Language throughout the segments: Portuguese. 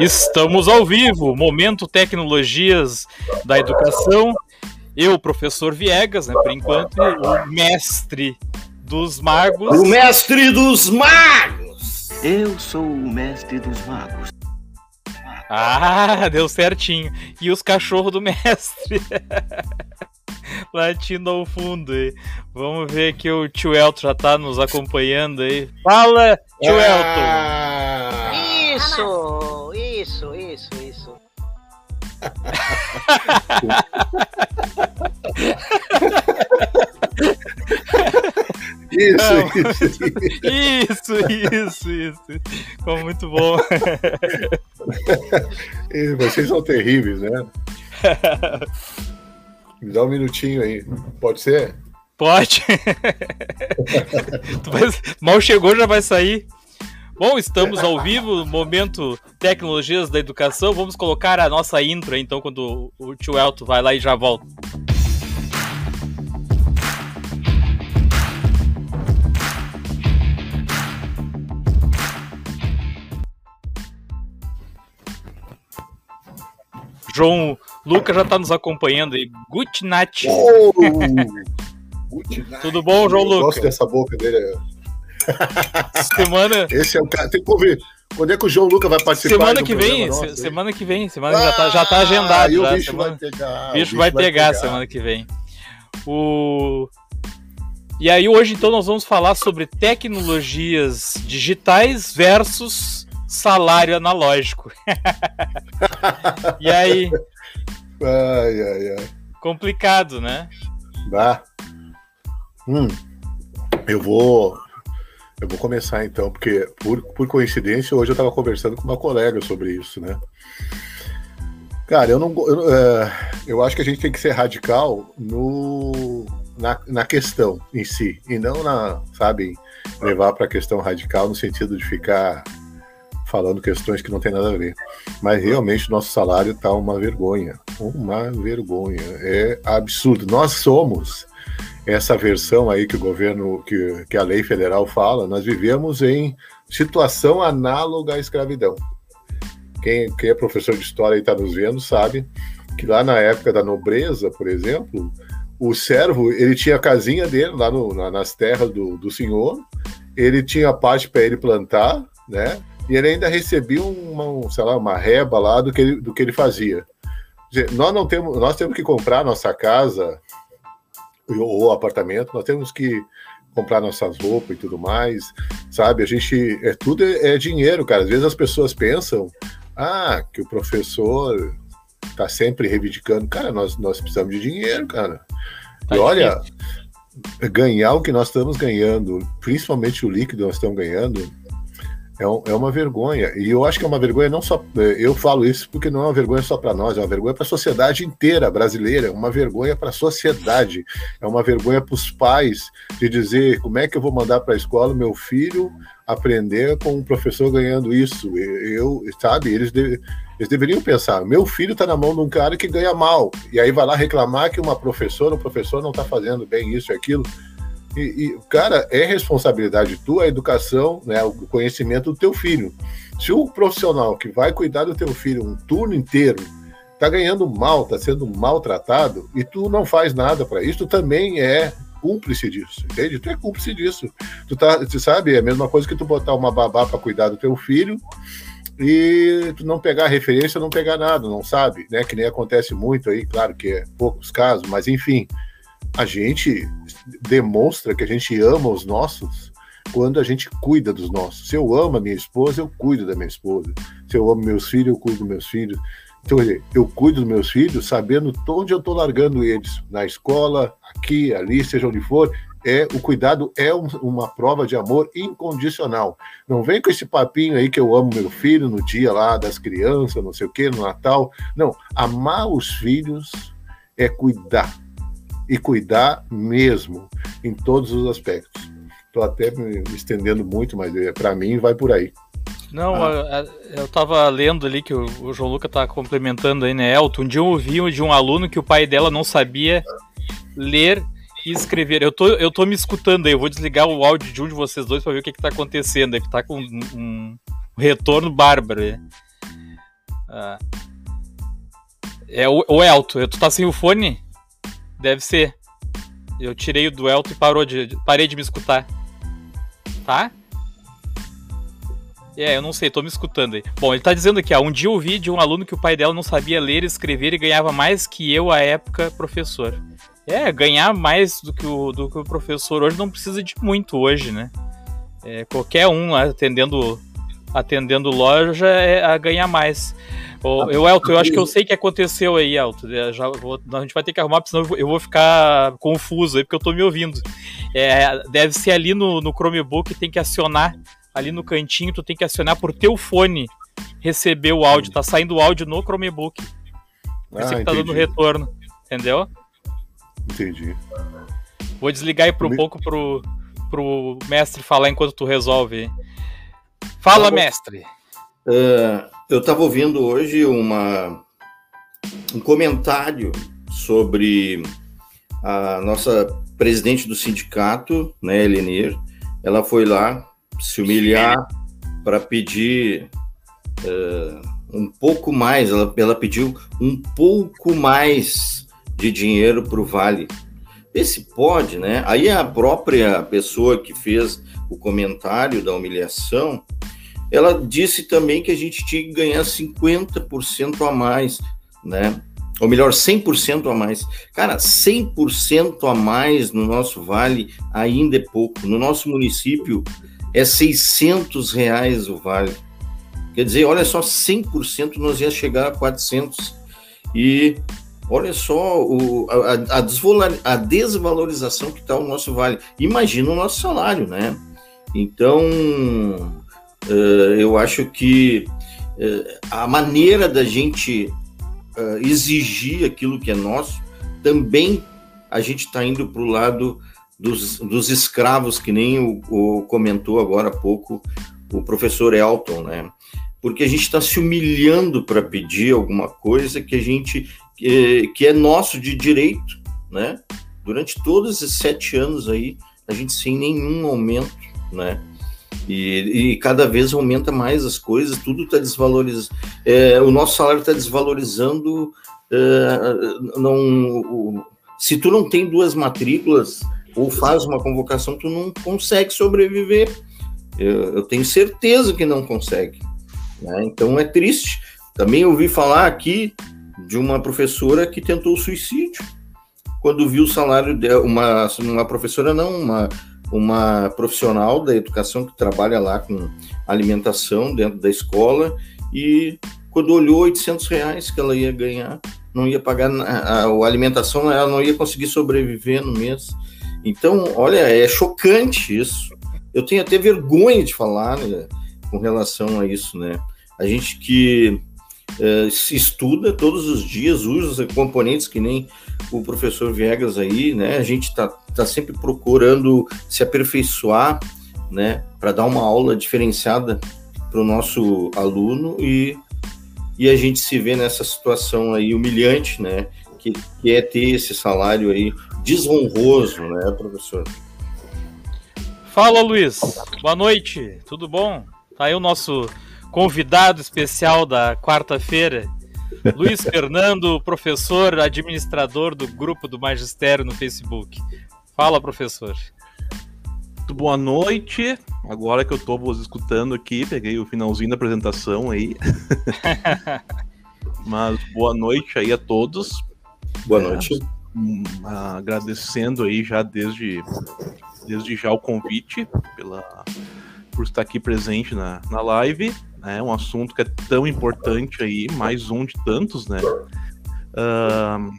Estamos ao vivo, Momento Tecnologias da Educação. Eu, professor Viegas, né, por enquanto, o mestre dos magos. O mestre dos magos! Eu sou o mestre dos magos. Ah, deu certinho. E os cachorros do mestre. Latindo ao fundo aí. Vamos ver que o tio Elton já tá nos acompanhando aí. Fala, tio Ah, Isso, isso, isso, isso. Isso, isso. Isso, isso, isso. Ficou muito bom. E Vocês são terríveis, né? Me dá um minutinho aí. Pode ser? Pode. Tu vai- Mal chegou, já vai sair. Bom, estamos ao vivo, momento Tecnologias da Educação. Vamos colocar a nossa intro então, quando o tio Elton vai lá e já volta. João Lucas já está nos acompanhando aí. Good night. Oh! Tudo bom, João Eu Lucas? Gosto dessa boca dele. Semana, Esse é o cara. Tem que ouvir. Quando é que o João Lucas vai participar? semana que vem, nosso se- semana que vem, semana já tá, já tá agendado. Ah, e o já, bicho semana- vai pegar. O bicho vai pegar semana que vem. O... E aí hoje então nós vamos falar sobre tecnologias digitais versus salário analógico. e aí, Ai, ai, ai. complicado, né? Dá. Hum, eu vou. Eu vou começar então, porque por, por coincidência hoje eu estava conversando com uma colega sobre isso, né? Cara, eu não. Eu, é, eu acho que a gente tem que ser radical no, na, na questão em si, e não na, sabe, levar para a questão radical no sentido de ficar falando questões que não tem nada a ver. Mas realmente o nosso salário tá uma vergonha. Uma vergonha. É absurdo. Nós somos essa versão aí que o governo, que, que a lei federal fala, nós vivemos em situação análoga à escravidão. Quem, quem é professor de história e está nos vendo sabe que lá na época da nobreza, por exemplo, o servo ele tinha a casinha dele lá no- na- nas terras do, do senhor, ele tinha parte para ele plantar, né? E ele ainda recebia uma, um, sei lá, uma reba lá do que ele, do que ele fazia. Dizer, nós não temos, nós temos que comprar nossa casa ou, apartamento, nós temos que comprar nossas roupas e tudo mais, sabe? A gente é tudo é, é dinheiro, cara. Às vezes as pessoas pensam, ah, que o professor tá sempre reivindicando, cara, nós nós precisamos de dinheiro, cara. Tá e olha, ganhar o que nós estamos ganhando, principalmente o líquido nós estamos ganhando, é, um- é uma vergonha. E eu acho que é uma vergonha não só. Eu falo isso porque não é uma vergonha só para nós, é uma vergonha para a sociedade inteira brasileira, é uma vergonha para a sociedade, é uma vergonha para os pais de dizer como é que eu vou mandar para a escola meu filho aprender com um professor ganhando isso. Eu, sabe, eles, de- eles deveriam pensar: meu filho está na mão de um cara que ganha mal, e aí vai lá reclamar que uma professora, um professor não está fazendo bem isso e aquilo. E, e, cara, é responsabilidade tua a educação, né, o conhecimento do teu filho. Se o profissional que vai cuidar do teu filho um turno inteiro tá ganhando mal, tá sendo maltratado, e tu não faz nada para isso, também é cúmplice disso, entende? Tu é cúmplice disso. Tu, tá, tu sabe, é a mesma coisa que tu botar uma babá para cuidar do teu filho e tu não pegar referência, não pegar nada, não sabe, né? Que nem acontece muito aí, claro que é poucos casos, mas enfim, a gente demonstra que a gente ama os nossos quando a gente cuida dos nossos. Se eu amo a minha esposa, eu cuido da minha esposa. Se eu amo meus filhos, eu cuido dos meus filhos. Então, eu cuido dos meus filhos sabendo onde eu estou largando eles, na escola, aqui, ali, seja onde for. É, o cuidado é um- uma prova de amor incondicional. Não vem com esse papinho aí que eu amo meu filho no dia lá das crianças, não sei o que, no Natal. Não, amar os filhos é cuidar. E cuidar mesmo, em todos os aspectos. Estou até me, estendendo muito, mas para mim vai por aí. Não, Ah. eu tava lendo ali que o, o João Luca tá complementando aí, né, Elton? Um dia eu ouvi de um aluno que o pai dela não sabia ler e escrever. Eu tô, eu tô me escutando aí, eu vou desligar o áudio de um de vocês dois pra ver o que que tá acontecendo. É que tá com um, um retorno bárbaro. aí. Ah. É o, o Elton. Tu tá sem o fone? Deve ser. Eu tirei o do Elton e parou de, parei de me escutar. Tá? É, eu não sei, tô me escutando aí. Bom, ele tá dizendo aqui, ó, um dia ouvi de um aluno que o pai dela não sabia ler e escrever e ganhava mais que eu à época professor. É, ganhar mais do que o, do que o professor hoje não precisa de muito hoje, né? É, qualquer um atendendo atendendo loja é a ganhar mais. Ô, eu, Elton, eu acho que eu sei o que aconteceu aí, Elton. Já vou, a gente vai ter que arrumar, senão eu vou ficar confuso aí, porque eu tô me ouvindo. É, deve ser ali no, no Chromebook, tem que acionar ali no cantinho, tu tem que acionar por teu fone receber o áudio. Tá saindo o áudio no Chromebook. Por isso ah, que tá dando retorno. Entendeu? Entendi. Vou desligar aí por um pouco pro, pro mestre falar enquanto tu resolve. Fala, tá mestre. Uh, eu estava ouvindo hoje uma, um comentário sobre a nossa presidente do sindicato, né, Elenir. Ela foi lá se humilhar para pedir uh, um pouco mais. Ela, ela pediu um pouco mais de dinheiro para o Vale. Esse pode, né? Aí a própria pessoa que fez o comentário da humilhação, ela disse também que a gente tinha que ganhar 50% a mais, né? Ou melhor, 100% a mais. Cara, 100% a mais no nosso vale ainda é pouco. No nosso município, é 600 reais o vale. Quer dizer, olha só, 100% nós ia chegar a 400. E olha só o, a, a, a desvalorização que está o nosso vale. Imagina o nosso salário, né? Então, uh, eu acho que uh, a maneira da gente uh, exigir aquilo que é nosso, também a gente está indo para o lado dos, dos escravos, que nem o, o, comentou agora há pouco o professor Elton, né? Porque a gente está se humilhando para pedir alguma coisa que a gente que é nosso de direito, né? Durante todos esses sete anos aí, a gente sem nenhum aumento, né? E, e, cada vez aumenta mais as coisas, tudo está desvalorizando. É, o nosso salário está desvalorizando. É, não, o, se tu não tem duas matrículas ou faz uma convocação, tu não consegue sobreviver. Eu, eu tenho certeza que não consegue. Né? Então é triste. Também ouvi falar aqui de uma professora que tentou suicídio quando viu o salário dela, uma, uma professora não, uma, uma profissional da educação que trabalha lá com alimentação dentro da escola e quando olhou 800 reais que ela ia ganhar, não ia pagar a, a, alimentação, ela não ia conseguir sobreviver no mês. Então, olha, é chocante isso. Eu tenho até vergonha de falar né, com relação a isso, né? A gente que é, se estuda todos os dias, usa componentes que nem o professor Viegas aí, né? A gente está tá sempre procurando se aperfeiçoar, né? Para dar uma aula diferenciada para o nosso aluno e, e a gente se vê nessa situação aí humilhante, né? Que, que é ter esse salário aí desonroso, né, professor? Fala, Luiz. Boa noite. Tudo bom? Tá aí o nosso convidado especial da quarta-feira, Luiz Fernando, professor, administrador do grupo do Magistério no Facebook. Fala, professor. Muito boa noite. Agora que eu estou vos escutando aqui, peguei o finalzinho da apresentação aí. Mas boa noite aí a todos. Boa noite. É, agradecendo aí já desde, desde já o convite pela, por estar aqui presente na, na live. É né? um assunto que é tão importante aí, mais um de tantos, né? Uh,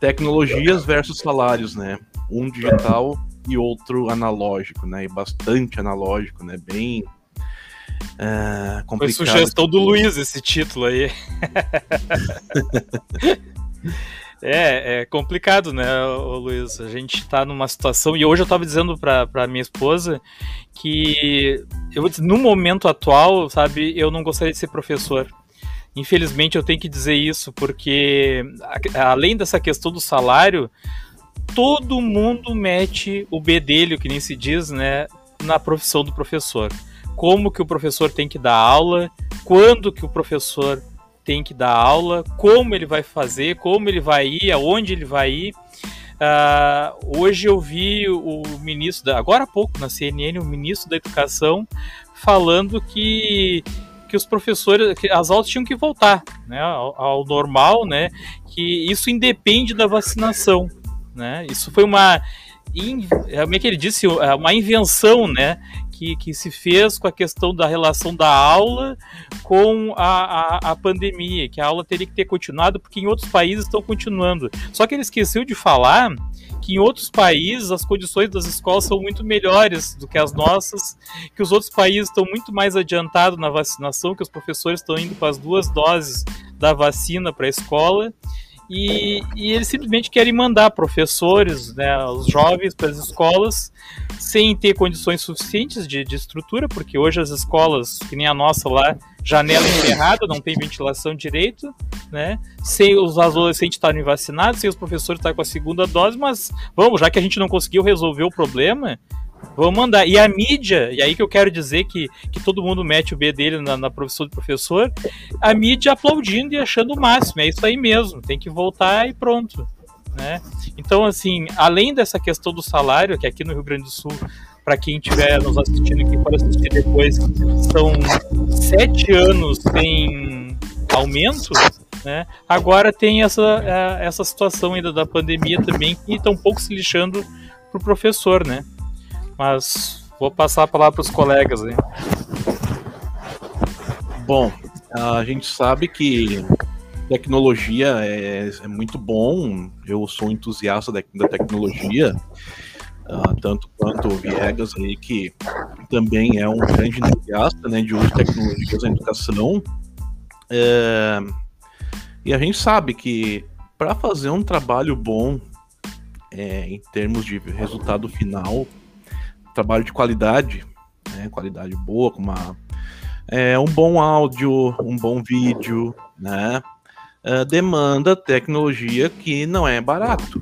tecnologias versus salários, né? Um digital e outro analógico, né? E bastante analógico, né? Bem uh, complicado. Foi sugestão do Luiz esse título aí. É, é complicado, né, Luiz? A gente tá numa situação. E hoje eu tava dizendo pra minha esposa que, eu no momento atual, sabe, eu não gostaria de ser professor. Infelizmente eu tenho que dizer isso, porque além dessa questão do salário, todo mundo mete o bedelho, que nem se diz, né, na profissão do professor. Como que o professor tem que dar aula, quando que o professor tem que dar aula, como ele vai fazer, como ele vai ir, aonde ele vai ir. Uh, hoje eu vi o ministro, da, agora há pouco na CNN, o ministro da Educação falando que que os professores, que as aulas tinham que voltar né, ao, ao normal, né? Que isso independe da vacinação, né? Isso foi uma como é que ele disse, é uma invenção, né? Que, que se fez com a questão da relação da aula com a, a, a, pandemia, que a aula teria que ter continuado, porque em outros países estão continuando. Só que ele esqueceu de falar que em outros países as condições das escolas são muito melhores do que as nossas, que os outros países estão muito mais adiantados na vacinação, que os professores estão indo com as duas doses da vacina para a escola e, e, eles simplesmente querem mandar professores, né, os jovens para as escolas sem ter condições suficientes de, de, estrutura, porque hoje as escolas, que nem a nossa lá, janela encerrada, não tem ventilação direito, né? Sem os adolescentes estarem vacinados, sem os professores estarem com a segunda dose, mas vamos, já que a gente não conseguiu resolver o problema, Vamos mandar. E a mídia, e aí que eu quero dizer que, que todo mundo mete o B dele na, na de professor, a mídia aplaudindo e achando o máximo. É isso aí mesmo, tem que voltar e pronto. Né? Então, assim, além dessa questão do salário, que aqui no Rio Grande do Sul, para quem estiver nos assistindo aqui, pode assistir depois, são sete anos sem aumento, né? Agora tem essa, é, essa situação ainda da pandemia também, que está um pouco se lixando pro professor, né? Mas vou passar a palavra para os colegas aí. Bom, a gente sabe que tecnologia é, é muito bom. Eu sou entusiasta da, da tecnologia, uh, tanto quanto o Viegas aí, que também é um grande entusiasta né, de uso de tecnologias na educação. É, e a gente sabe que para fazer um trabalho bom é, em termos de resultado final, trabalho de qualidade, né, qualidade boa, com uma, é, um bom áudio, um bom vídeo, né, uh, demanda tecnologia que não é barato.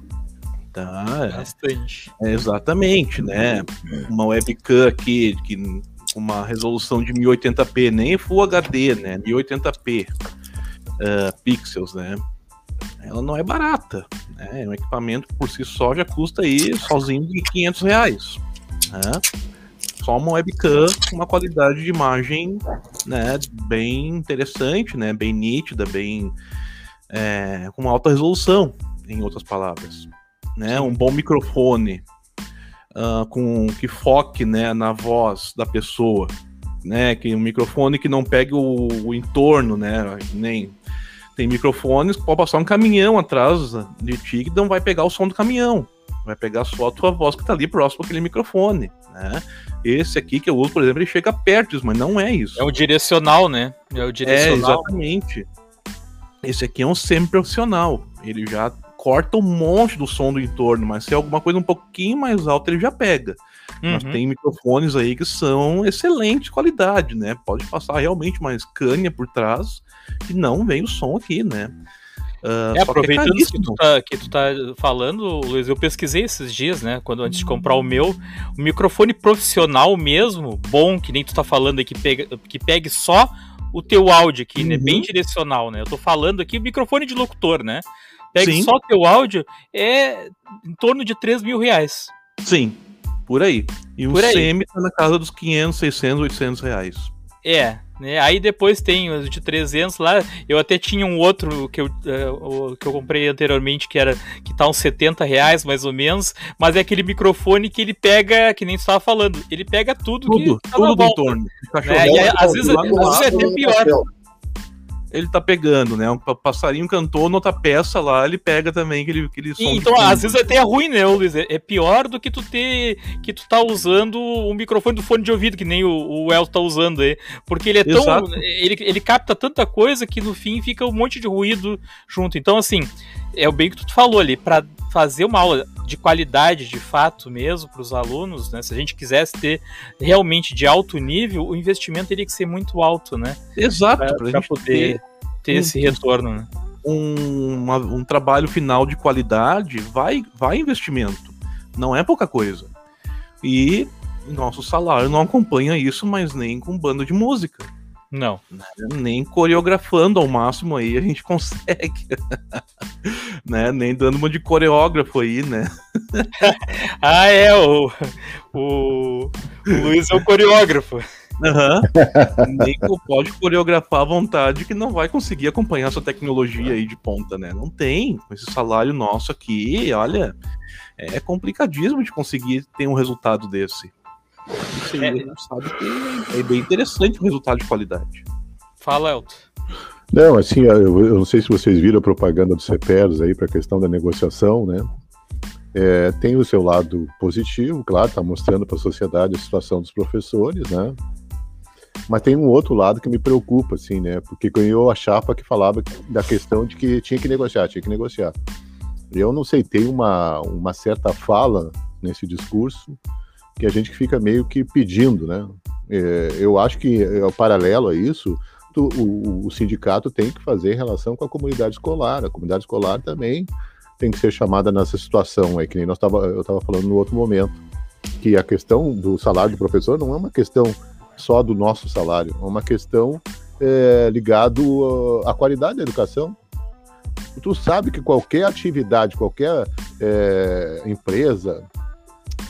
Tá? Bastante. É, exatamente, né? Uma webcam aqui que uma resolução de 1080p, nem Full HD, né? 1080p uh, pixels, né? Ela não é barata, né? É um equipamento que por si só já custa aí sozinho de 500 reais. Né? Só uma webcam com uma qualidade de imagem né, bem interessante, né, bem nítida, bem é, com alta resolução, em outras palavras. Né? Um bom microfone uh, com que foque né, na voz da pessoa, né? Que um microfone que não pegue o, o entorno, né? Nem tem microfones que pode passar um caminhão atrás de ti que não vai pegar o som do caminhão vai pegar só a tua voz que tá ali próximo àquele microfone, né? Esse aqui que eu uso, por exemplo, ele chega perto disso, mas não é isso. É o direcional, né? É o direcional. É, exatamente. Esse aqui é um semi-profissional. Ele já corta um monte do som do entorno, mas se é alguma coisa um pouquinho mais alta, ele já pega. Uhum. Mas tem microfones aí que são excelente qualidade, né? Pode passar realmente uma escânia por trás que não vem o som aqui, né? Uh, é, aproveitando que, é que, tu tá, que tu tá falando, Luiz, eu pesquisei esses dias, né? Quando antes de comprar o meu, o microfone profissional mesmo, bom, que nem tu tá falando aí, que, pega, que pegue só o teu áudio aqui, uhum. né? Bem uhum. direcional, né? Eu tô falando aqui microfone de locutor, né? Pegue Sim. só o teu áudio, é em torno de 3 mil reais. Sim, por aí. E por o aí. semi tá na casa dos 500, 600, 800 reais. É, né? Aí depois tem os de 300 lá. Eu até tinha um outro que eu, uh, que eu comprei anteriormente que era que tá uns 70 reais mais ou menos. Mas é aquele microfone que ele pega, que nem você estava falando, ele pega tudo, tudo que tá tudo do entorno. Né? E às vezes, às vezes é até pior ele tá pegando, né? Um passarinho cantou noutra peça lá, ele pega também aquele, aquele som. Então, às vezes até é ruim, né, Luiz? É, é pior do que tu ter. que tu tá usando o microfone do fone de ouvido, que nem o, o El tá usando aí. Porque ele é tão. Exato. Ele, ele capta tanta coisa que no fim fica um monte de ruído junto. Então, assim, é o bem que tu falou ali, para fazer uma aula de qualidade de fato mesmo para os alunos, né? Se a gente quisesse ter realmente de alto nível, o investimento teria que ser muito alto, né? Exato, para poder ter, ter um, esse retorno. Né? Um, uma, um trabalho final de qualidade vai, vai investimento. Não é pouca coisa. E nosso salário não acompanha isso, mas nem com banda de música. Não. Nem coreografando ao máximo aí a gente consegue. né? Nem dando uma de coreógrafo aí, né? ah, é, o, o, o Luiz é o coreógrafo. Uhum. Nem pode coreografar à vontade que não vai conseguir acompanhar essa tecnologia aí de ponta, né? Não tem. Esse salário nosso aqui, olha, é complicadíssimo de conseguir ter um resultado desse. Você é. sabe que é bem interessante o resultado de qualidade. Fala, Elton. Não, assim, eu, eu, não sei se vocês viram a propaganda do CEPERS aí para a questão da negociação, né? É, tem o seu lado positivo, claro, está mostrando para a sociedade a situação dos professores, né? Mas tem um outro lado que me preocupa, assim, né? Porque ganhou a chapa que falava da questão de que tinha que negociar, tinha que negociar. Eu não sei, tem uma, uma certa fala nesse discurso que a gente fica meio que pedindo, né? É, eu acho que, é, paralelo a isso, o, o, sindicato tem que fazer em relação com a comunidade escolar. A comunidade escolar também tem que ser chamada nessa situação, é que nem nós tava, eu estava falando no outro momento, que a questão do salário do professor não é uma questão só do nosso salário, é uma questão é, ligado à qualidade da educação. Tu sabe que qualquer atividade, qualquer é, empresa,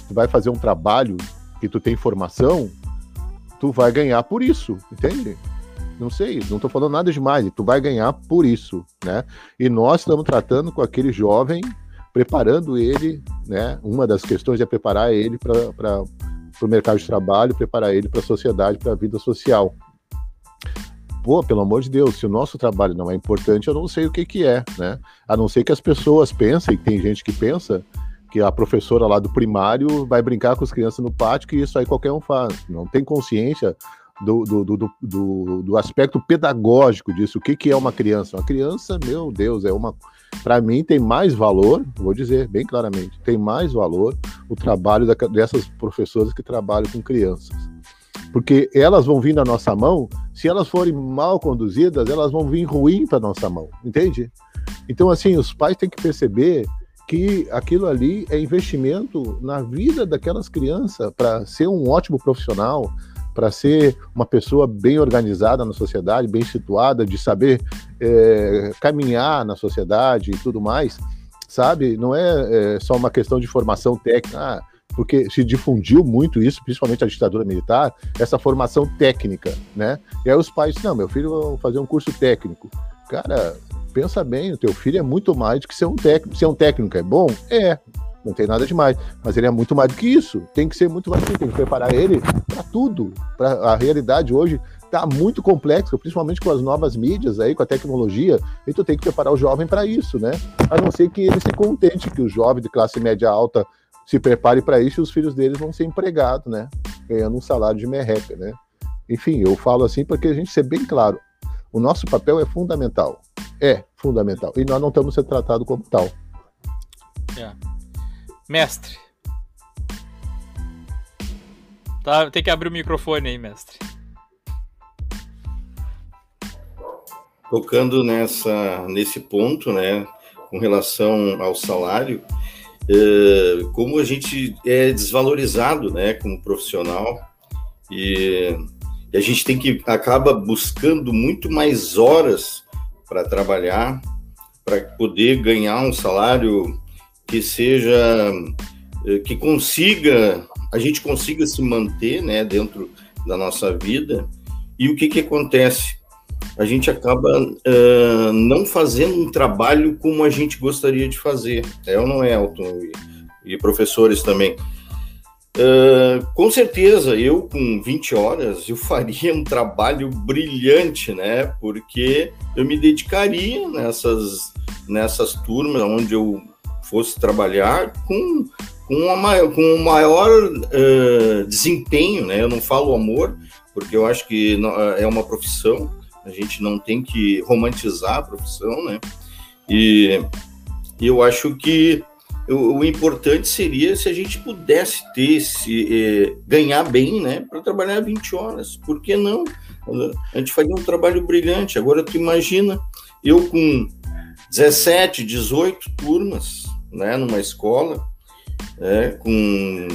tu vai fazer um trabalho que tu tem formação, tu vai ganhar por isso, entende? Não sei, não estou falando nada demais, tu vai ganhar por isso, né? E nós estamos tratando com aquele jovem, preparando ele, né? Uma das questões é preparar ele para o mercado de trabalho, preparar ele para a sociedade, para a vida social. Pô, pelo amor de Deus, se o nosso trabalho não é importante, eu não sei o que, que é, né? A não ser que as pessoas pensem, tem gente que pensa, que a professora lá do primário vai brincar com as crianças no pátio, que isso aí qualquer um faz. Não tem consciência do, do, do, do, do aspecto pedagógico disso. O que, que é uma criança? Uma criança, meu Deus, é uma. Para mim, tem mais valor, vou dizer bem claramente, tem mais valor o trabalho da, dessas professoras que trabalham com crianças. Porque elas vão vir na nossa mão, se elas forem mal conduzidas, elas vão vir ruim para nossa mão, entende? Então, assim, os pais têm que perceber que aquilo ali é investimento na vida daquelas crianças para ser um ótimo profissional, para ser uma pessoa bem organizada na sociedade, bem situada, de saber é, caminhar na sociedade e tudo mais, sabe? Não é, é, só uma questão de formação técnica, ah, porque se difundiu muito isso, principalmente a ditadura militar, essa formação técnica, né? E aí os pais, não, meu filho vai fazer um curso técnico. Cara, pensa bem, o teu filho é muito mais do que ser um técnico. Ser um técnico é bom? É, não tem nada demais. Mas ele é muito mais do que isso. Tem que ser muito mais do que isso. Tem que preparar ele para tudo. Pra, a realidade hoje está muito complexa, principalmente com as novas mídias aí, com a tecnologia. E tu tem que preparar o jovem para isso, né? A não ser que ele se contente que o jovem de classe média alta se prepare para isso e os filhos deles vão ser empregados, né? Ganhando um salário de merreca, né? Enfim, eu falo assim porque a gente ser bem claro. O nosso papel é fundamental é fundamental. E nós não estamos sendo tratados como tal. É. Mestre. Tá, tem que abrir o microfone aí, mestre. Tocando nessa, nesse ponto, né, com relação ao salário, é, como a gente é desvalorizado, né, como profissional, e, e a gente tem que acaba buscando muito mais horas para trabalhar, para poder ganhar um salário que seja, eh, que consiga, a gente consiga se manter, né, dentro da nossa vida. E o que que acontece? A gente acaba uh, não fazendo um trabalho como a gente gostaria de fazer. É ou não é, Elton? E, e professores também. Uh, com certeza, eu com 20 horas, eu faria um trabalho brilhante, né? Porque eu me dedicaria nessas, nessas turmas onde eu fosse trabalhar com, com, uma, com um maior uh, desempenho, né? Eu não falo amor, porque eu acho que é uma profissão, a gente não tem que romantizar a profissão, né? E eu acho que o, o, importante seria se a gente pudesse ter, se, eh, ganhar bem, né, para trabalhar 20 horas. Por que não? A gente faria um trabalho brilhante. Agora, tu imagina, eu com 17, 18 turmas, né, numa escola, é, com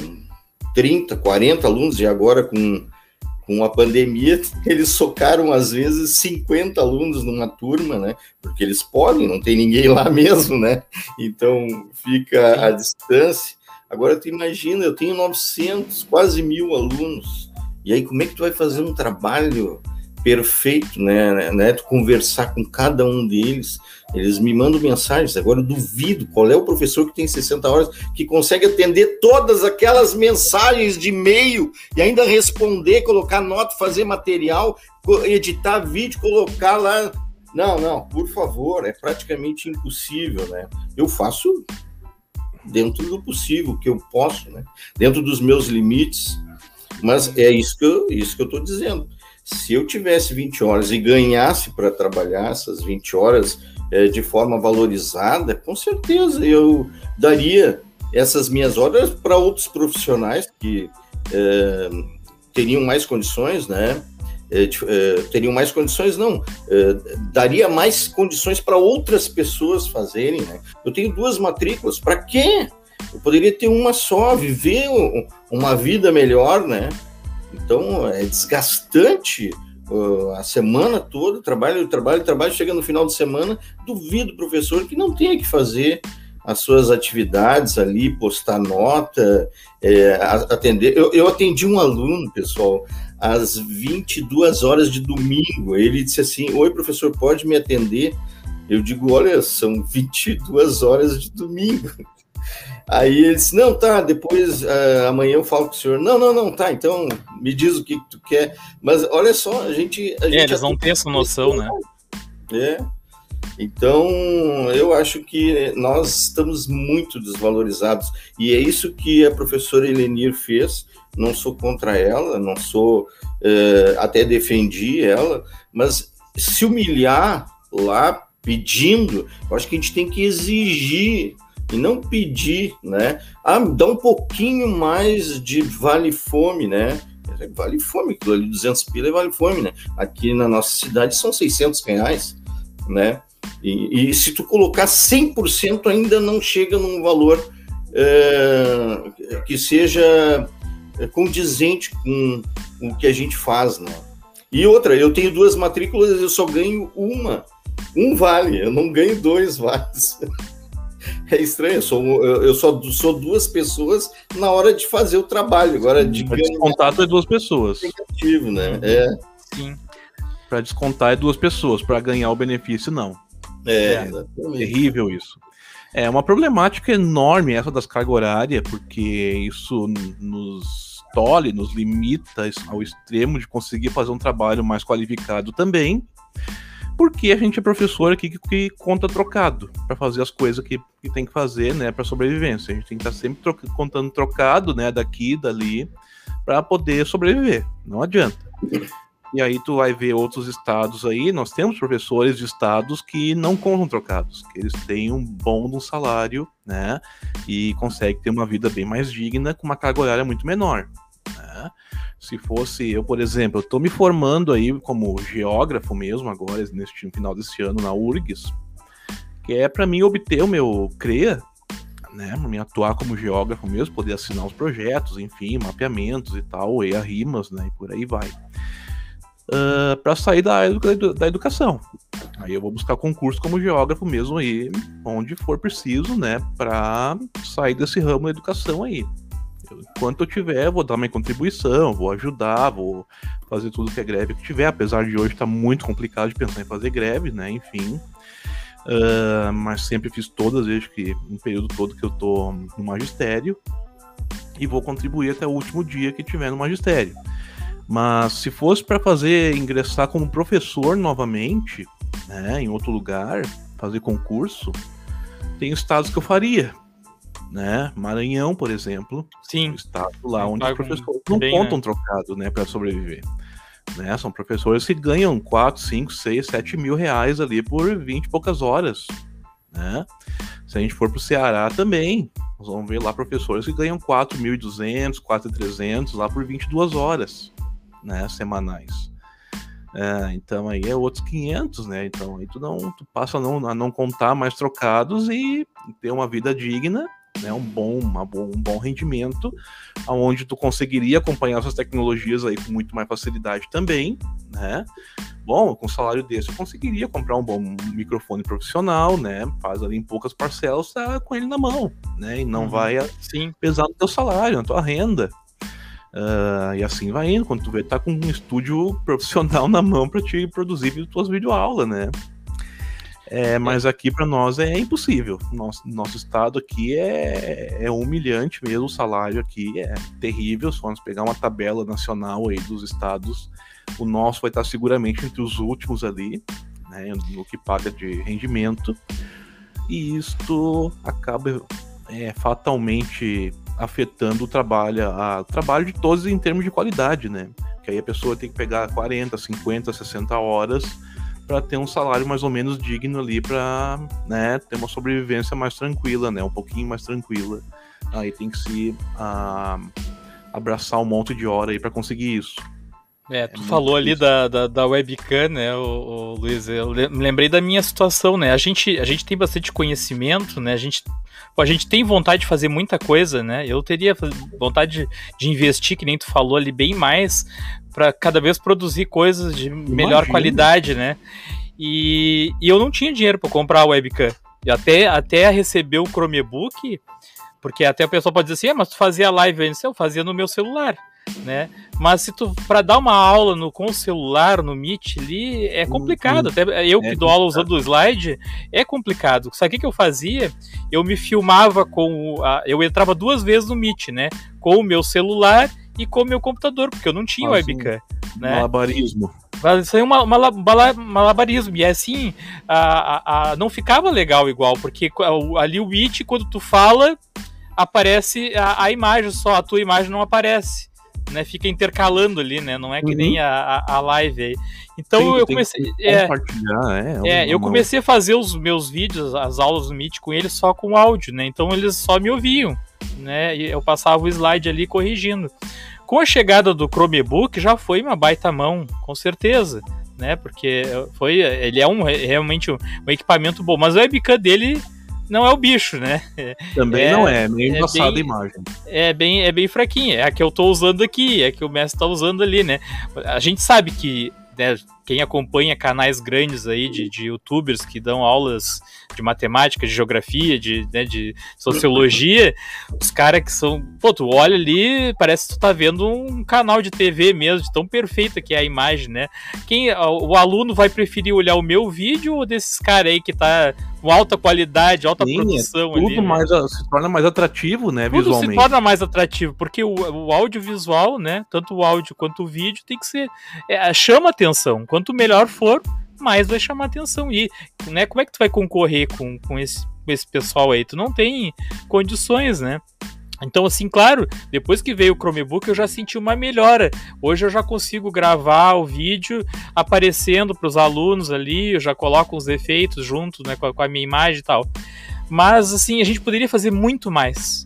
30, 40 alunos, e agora com com a pandemia, eles socaram às vezes 50 alunos numa turma, né? Porque eles podem, não tem ninguém lá mesmo, né? Então fica a distância. Agora tu imagina, eu tenho 900, quase mil alunos. E aí como é que tu vai fazer um trabalho perfeito, né, né? Tu conversar com cada um deles. Eles me mandam mensagens. Agora eu duvido qual é o professor que tem 60 horas que consegue atender todas aquelas mensagens de e-mail e ainda responder, colocar nota, fazer material, editar vídeo, colocar lá. Não, não, por favor, é praticamente impossível, né? Eu faço dentro do possível que eu posso, né? Dentro dos meus limites. Mas é isso que eu, isso que eu estou dizendo se eu tivesse 20 horas e ganhasse para trabalhar essas 20 horas é, de forma valorizada, com certeza eu daria essas minhas horas para outros profissionais que é, teriam mais condições, né? É, é teriam mais condições, não, é, daria mais condições para outras pessoas fazerem. Né? Eu tenho duas matrículas, para quê? Eu poderia ter uma só, viver uma vida melhor, né? Então é desgastante uh, a semana toda, trabalho, trabalho, trabalho, chega no final de semana, duvido professor que não tenha que fazer as suas atividades ali, postar nota, é, atender. Eu, eu atendi um aluno, pessoal, às 22 horas de domingo. Ele disse assim: Oi, professor, pode me atender? Eu digo: Olha, são 22 horas de domingo. Aí ele disse, não, tá, depois uh, amanhã eu falo com o senhor. Não, não, não, tá, então me diz o que, que tu quer. Mas olha só, a gente... A é, gente eles não têm essa noção, né? É, então eu acho que nós estamos muito desvalorizados. E é isso que a professora Elenir fez. Não sou contra ela, não sou... Uh, até defendi ela, mas se humilhar lá pedindo, eu acho que a gente tem que exigir e não pedir, né? Ah, dá um pouquinho mais de vale fome, né? Vale fome, aquilo ali 200 pila é vale fome, né? Aqui na nossa cidade são 600 reais, né? E, e se tu colocar 100% ainda não chega num valor é, que seja condizente com o que a gente faz, né? E outra, eu tenho duas matrículas, eu só ganho uma, um vale, eu não ganho dois vales. É estranho, eu, sou, eu, eu só sou duas pessoas na hora de fazer o trabalho. Agora, de pra descontar é duas pessoas. Negativo, né? É. Sim. Para descontar é duas pessoas, para ganhar o benefício, não. É, é terrível isso. É uma problemática enorme essa das cargas horárias, porque isso nos tolhe, nos limita ao extremo de conseguir fazer um trabalho mais qualificado também porque a gente é professor aqui que, que conta trocado para fazer as coisas que, que tem que fazer, né, para sobrevivência. A gente tem que estar tá sempre troca, contando trocado, né, daqui, dali, para poder sobreviver. Não adianta. E aí tu vai ver outros estados aí, nós temos professores de estados que não contam trocados, que eles têm um bom um salário, né, e conseguem ter uma vida bem mais digna com uma carga horária muito menor. Né? Se fosse eu, por exemplo, eu estou me formando aí como geógrafo mesmo agora, neste final desse ano na URGS, que é para mim obter o meu CREA, né, para mim atuar como geógrafo mesmo, poder assinar os projetos, enfim, mapeamentos e tal, EA rimas, né, e por aí vai. Uh, para sair da da educação. Aí eu vou buscar concurso como geógrafo mesmo aí, onde for preciso, né, para sair desse ramo da educação aí enquanto eu tiver, vou dar minha contribuição, vou ajudar, vou fazer tudo que é greve que tiver, apesar de hoje estar tá muito complicado de pensar em fazer greve, né? Enfim. Uh, mas sempre fiz todas, desde que um período todo que eu tô no magistério e vou contribuir até o último dia que tiver no magistério. Mas se fosse para fazer ingressar como professor novamente, né, em outro lugar, fazer concurso, tem estados que eu faria, né? Maranhão, por exemplo, sim, estado lá onde os professores não bem, contam né? trocado, né, para sobreviver. Né? São professores que ganham 4, 5, 6, 7 mil reais ali por 20 e poucas horas. Né? Se a gente for para o Ceará também, nós vamos ver lá professores que ganham 4.200, 4.300 lá por 22 horas né, semanais. É, então aí é outros 500, né? Então aí tu não tu passa a não, a não contar mais trocados e ter uma vida digna né, um bom, uma um bom rendimento, onde tu conseguiria acompanhar essas tecnologias aí com muito mais facilidade também, né? Bom, com um salário desse eu conseguiria comprar um bom microfone profissional, né? Faz ali em poucas parcelas, tá com ele na mão, né? E não uhum. vai assim pesar no teu salário, na tua renda. Uh, e assim vai indo, quando tu vê, tá com um estúdio profissional na mão para te produzir tuas videoaulas, né? É, mas aqui para nós é impossível. Nosso, nosso estado aqui é, é humilhante mesmo. O salário aqui é terrível. Se formos pegar uma tabela nacional aí dos estados, o nosso vai estar seguramente entre os últimos ali, né, no que paga de rendimento. E isto acaba é, fatalmente afetando o trabalho, a, trabalho de todos em termos de qualidade, né? Que aí a pessoa tem que pegar 40, 50, 60 horas para ter um salário mais ou menos digno ali para né, ter uma sobrevivência mais tranquila, né, um pouquinho mais tranquila. Aí tem que se a, abraçar um monte de hora aí para conseguir isso. É, tu é falou ali da, da, da, webcam, né, o, o Luiz? Eu me lembrei da minha situação, né? A gente, a gente tem bastante conhecimento, né? A gente, a gente tem vontade de fazer muita coisa, né? Eu teria vontade de, de investir, que nem tu falou ali, bem mais, para cada vez produzir coisas de melhor qualidade, né? E, e eu não tinha dinheiro para comprar a webcam. E até, até receber o Chromebook, porque até a pessoa pode dizer assim, ah, mas tu fazia live antes, eu fazia no meu celular, né? Mas se tu para dar uma aula no com o celular, no Meet ali, é complicado. Uhum. Até eu que é dou aula usando o slide, é complicado. Sabe o que, que eu fazia? Eu me filmava com a, eu entrava duas vezes no Meet, né? Com o meu celular e com o meu computador, porque eu não tinha ah, webcam. Né? Malabarismo. Isso aí é uma, malabarismo. E é assim, a, a, a, não ficava legal igual, porque ali o It, quando tu fala, aparece a, a imagem só, a tua imagem não aparece. Né, fica intercalando ali, né? Não é que uhum. nem a, a, live aí. Então Sim, eu comecei. É, é, é eu comecei a fazer os meus vídeos, as aulas do Meet com eles só com áudio, né? Então eles só me ouviam né? E eu passava o slide ali corrigindo. Com a chegada do Chromebook já foi uma baita mão, com certeza, né? Porque foi, ele é um realmente um, um equipamento bom, mas a webcam dele não é o bicho, né? Também é, não é, meio é embaçada a imagem. É bem, é bem fraquinha, é a que eu tô usando aqui, é a que o mestre tá usando ali, né? A gente sabe que né, quem acompanha canais grandes aí de, de youtubers que dão aulas de matemática, de geografia, de, né, de sociologia, os caras que são. Pô, tu olha ali, parece que tu tá vendo um canal de TV mesmo, de tão perfeita que é a imagem, né? Quem, o aluno vai preferir olhar o meu vídeo ou desses caras aí que tá com alta qualidade, alta Sim, é produção é tudo ali, mais, né? se torna mais atrativo, né, tudo visualmente. se torna mais atrativo, porque o, o audiovisual, né, tanto o áudio quanto o vídeo tem que ser, é, chama atenção, quanto melhor for, mais vai chamar atenção. E né, como é que tu vai concorrer com, com, esse, com esse pessoal aí? Tu não tem condições, né? Então, assim, claro, depois que veio o Chromebook eu já senti uma melhora. Hoje eu já consigo gravar o vídeo aparecendo para os alunos ali, eu já coloco os efeitos junto né, com, a, minha imagem e tal. Mas, assim, a gente poderia fazer muito mais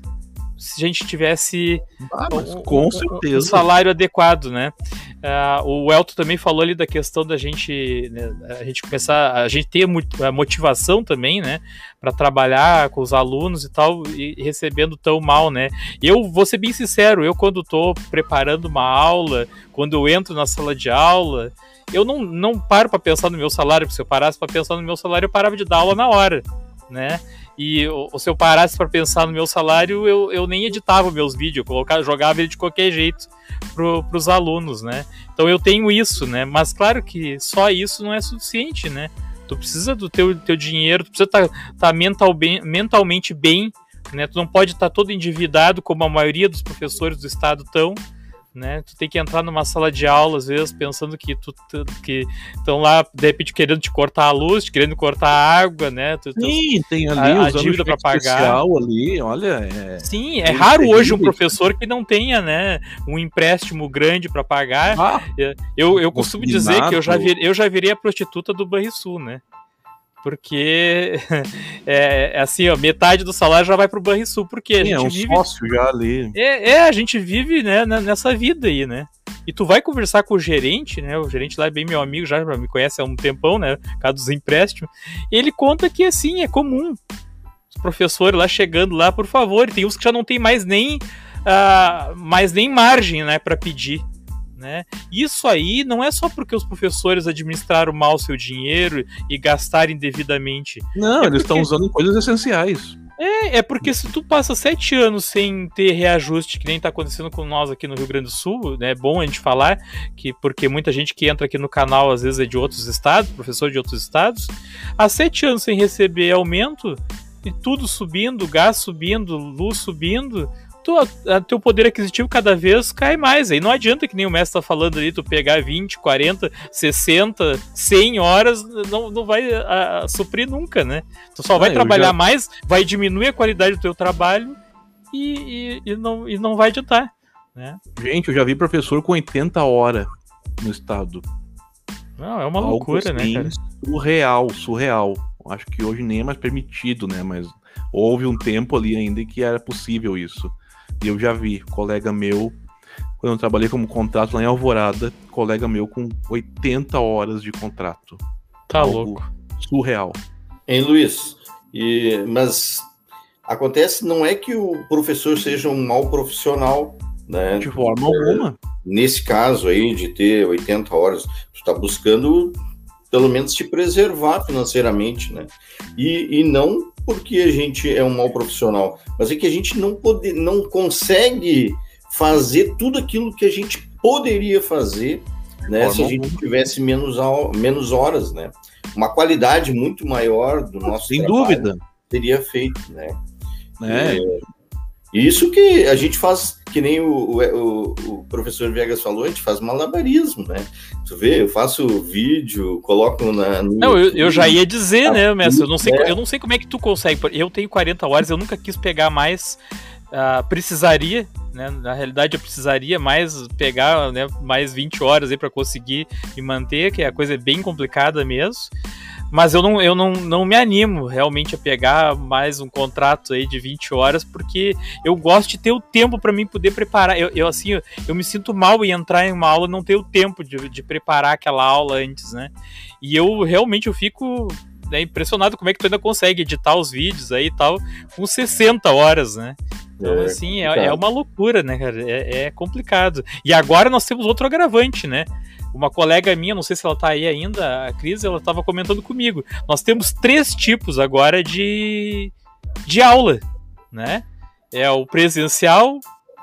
se a gente tivesse ah, um, com certeza. Um salário adequado, né? Uh, o Elton também falou ali da questão da gente, né, a gente começar, a gente ter a motivação também, né, para trabalhar com os alunos e tal, e recebendo tão mal, né? Eu vou ser bem sincero, eu quando estou preparando uma aula, quando eu entro na sala de aula, eu não, não paro para pensar no meu salário, porque se eu parasse para pensar no meu salário, eu parava de dar aula na hora, né? E ou, se eu parasse para pensar no meu salário, eu, eu nem editava meus vídeos, eu colocava, jogava ele de qualquer jeito para os alunos, né? Então eu tenho isso, né? Mas claro que só isso não é suficiente, né? Tu precisa do teu, teu dinheiro, tu precisa estar tá, tá mental mentalmente bem, né? Tu não pode estar tá todo endividado como a maioria dos professores do estado estão, né? Tu tem que entrar numa sala de aula, às vezes, pensando que tu, tu que estão lá, de repente, querendo te cortar a luz, querendo cortar a água, né? Tu, Sim, tem ali a, a dívida para pagar. ali, olha. É... Sim, é, é raro hoje um professor que não tenha, né, um empréstimo grande para pagar. Ah, eu, eu costumo dizer que eu já, vir, eu já virei a prostituta do Banrisul, né? Porque é, é, assim, ó, metade do salário já vai pro Banrisul, porque Sim, a gente é um vive... sócio já ali. É, é, a gente vive, né, nessa vida aí, né? E tu vai conversar com o gerente, né? O gerente lá é bem meu amigo, já me conhece há um tempão, né? Por causa dos empréstimos. Ele conta que assim, é comum. os professores lá chegando lá, por favor. Tem uns que já não tem mais nem, uh, mais nem margem, né, para pedir. Né? Isso aí não é só porque os professores administraram mal seu dinheiro e gastaram indevidamente. Não, É eles estão porque- usando coisas essenciais. É, é porque se tu passa sete anos sem ter reajuste, que nem tá acontecendo com nós aqui no Rio Grande do Sul, né? É bom a gente falar, que porque muita gente que entra aqui no canal às vezes é de outros estados, professor de outros estados, há sete anos sem receber aumento, e tudo subindo, gás subindo, luz subindo, tu, a, teu poder aquisitivo cada vez cai mais. Aí não adianta que nem o mestre tá falando ali, tu pegar 20, 40, 60, 100 horas, não, não vai a, a, suprir nunca, né? Tu só vai Ah, trabalhar já- mais, vai diminuir a qualidade do teu trabalho e, e, e não, e não vai adiantar. Né? Gente, eu já vi professor com 80 horas no estado. Não, é uma Algo loucura, né, assim, cara? Surreal, surreal. Acho que hoje nem é mais permitido, né? Mas houve um tempo ali ainda que era possível isso. E eu já vi, colega meu, quando eu trabalhei como contrato lá em Alvorada, colega meu com 80 horas de contrato. Tá Algo louco. Surreal. Hein, Luiz? E, mas acontece, não é que o professor seja um mau profissional, né? De forma alguma. Nesse caso aí de ter 80 horas, tu está buscando pelo menos te preservar financeiramente, né? E, e não porque a gente é um mau profissional, mas é que a gente não, pode, não consegue fazer tudo aquilo que a gente poderia fazer, né? Se a gente tivesse menos, menos horas, né? Uma qualidade muito maior do nosso Sem trabalho dúvida. teria feito, né? Né? Isso que a gente faz, que nem o, o, o professor Viegas falou, a gente faz malabarismo, né? Tu vê, eu faço vídeo, coloco na. no Não, eu, eu já ia dizer, né, mestre? Eu não, sei, eu não sei como é que tu consegue. Eu tenho 40 horas, eu nunca quis pegar mais. ah, precisaria, né? Na realidade, eu precisaria mais pegar né, mais 20 horas aí para conseguir me manter, que a coisa é bem complicada mesmo. Mas eu não, eu não, não me animo realmente a pegar mais um contrato aí de 20 horas, porque eu gosto de ter o tempo para mim poder preparar. Eu, eu, assim, eu, eu me sinto mal em entrar em uma aula e não ter o tempo de, de preparar aquela aula antes, né? E eu realmente eu fico né, impressionado como é que tu ainda consegue editar os vídeos aí e tal com 60 horas, né? Então, É assim, é, é uma loucura, né, cara? É, é complicado. E agora nós temos outro agravante, né? Uma colega minha, não sei se ela tá aí ainda, a Cris, ela tava comentando comigo. Nós temos três tipos agora de, de aula, né? É o presencial,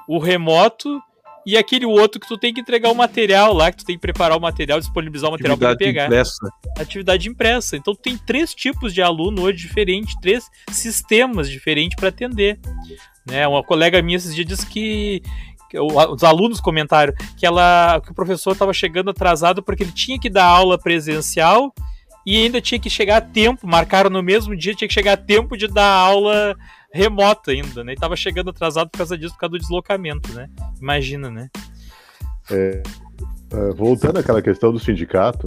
o remoto e aquele outro que tu tem que entregar o material lá, que tu tem que preparar o material, disponibilizar o material para Atividade pegar impressa. atividade impressa. Então tem três tipos de aluno hoje diferentes, três sistemas diferentes para atender. Né? Uma colega minha esses dias disse que, os alunos comentaram que ela que o professor estava chegando atrasado porque ele tinha que dar aula presencial e ainda tinha que chegar a tempo, marcaram no mesmo dia, tinha que chegar a tempo de dar aula remota ainda, né? E tava chegando atrasado por causa disso, por causa do deslocamento, né? Imagina, né? É, voltando àquela questão do sindicato,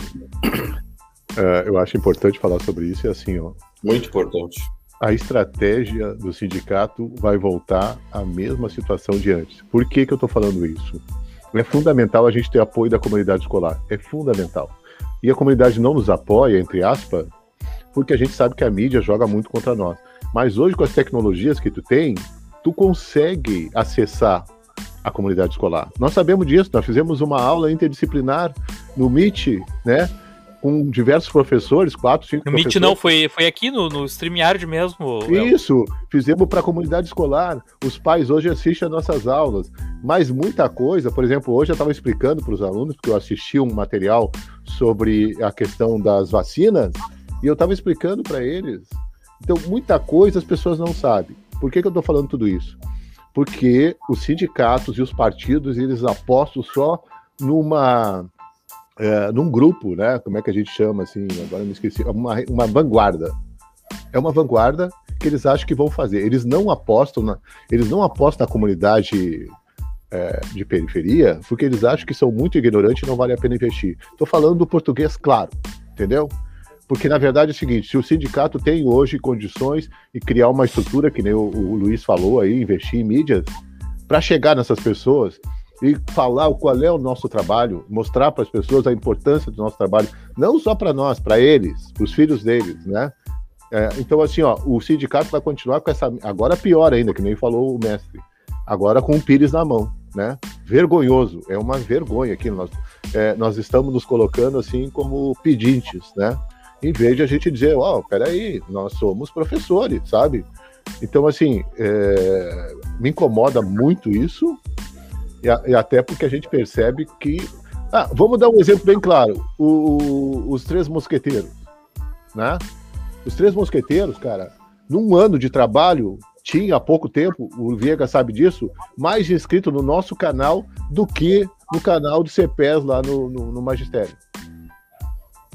é, eu acho importante falar sobre isso. E assim, ó, Muito importante. a estratégia do sindicato vai voltar à mesma situação de antes. Por que, que eu estou falando isso? É fundamental a gente ter apoio da comunidade escolar. É fundamental. E a comunidade não nos apoia, entre aspas, porque a gente sabe que a mídia joga muito contra nós. Mas hoje, com as tecnologias que tu tem, tu consegue acessar a comunidade escolar. Nós sabemos disso, nós fizemos uma aula interdisciplinar no Meet, né? Com diversos professores, quatro, cinco No Meet professores. não, foi, foi aqui no, no StreamYard mesmo. Isso, fizemos para a comunidade escolar. Os pais hoje assistem as nossas aulas. Mas muita coisa, por exemplo, hoje eu estava explicando para os alunos, porque eu assisti um material sobre a questão das vacinas, e eu estava explicando para eles. Então, muita coisa as pessoas não sabem. Por que, que eu estou falando tudo isso? Porque os sindicatos e os partidos, eles apostam só numa. é, num grupo, né? Como é que a gente chama assim? Agora me esqueci. Uma, uma vanguarda. É uma vanguarda que eles acham que vão fazer. Eles não apostam na, eles não apostam na comunidade é, de periferia porque eles acham que são muito ignorantes e não vale a pena investir. Estou falando do português claro, entendeu? Porque na verdade é o seguinte: se o sindicato tem hoje condições e criar uma estrutura, que nem o, o Luiz falou aí, investir em mídias, para chegar nessas pessoas e falar qual é o nosso trabalho, mostrar para as pessoas a importância do nosso trabalho, não só para nós, para eles, para os filhos deles, né? É, então, assim, ó, o sindicato vai continuar com essa. Agora pior ainda, que nem falou o mestre. Agora com o Pires na mão, né? Vergonhoso, é uma vergonha aqui. Nós, é, nós estamos nos colocando assim como pedintes, né? Em vez de a gente dizer, ó, oh, peraí, nós somos professores, sabe? Então, assim, é, me incomoda muito isso, e, e, até porque a gente percebe que. Ah, vamos dar um exemplo bem claro: o, o, os Três Mosqueteiros, né? Os Três Mosqueteiros, cara, num ano de trabalho, tinha há pouco tempo, o Viega sabe disso, mais inscrito no nosso canal do que no canal do CPES lá no, no, no Magistério.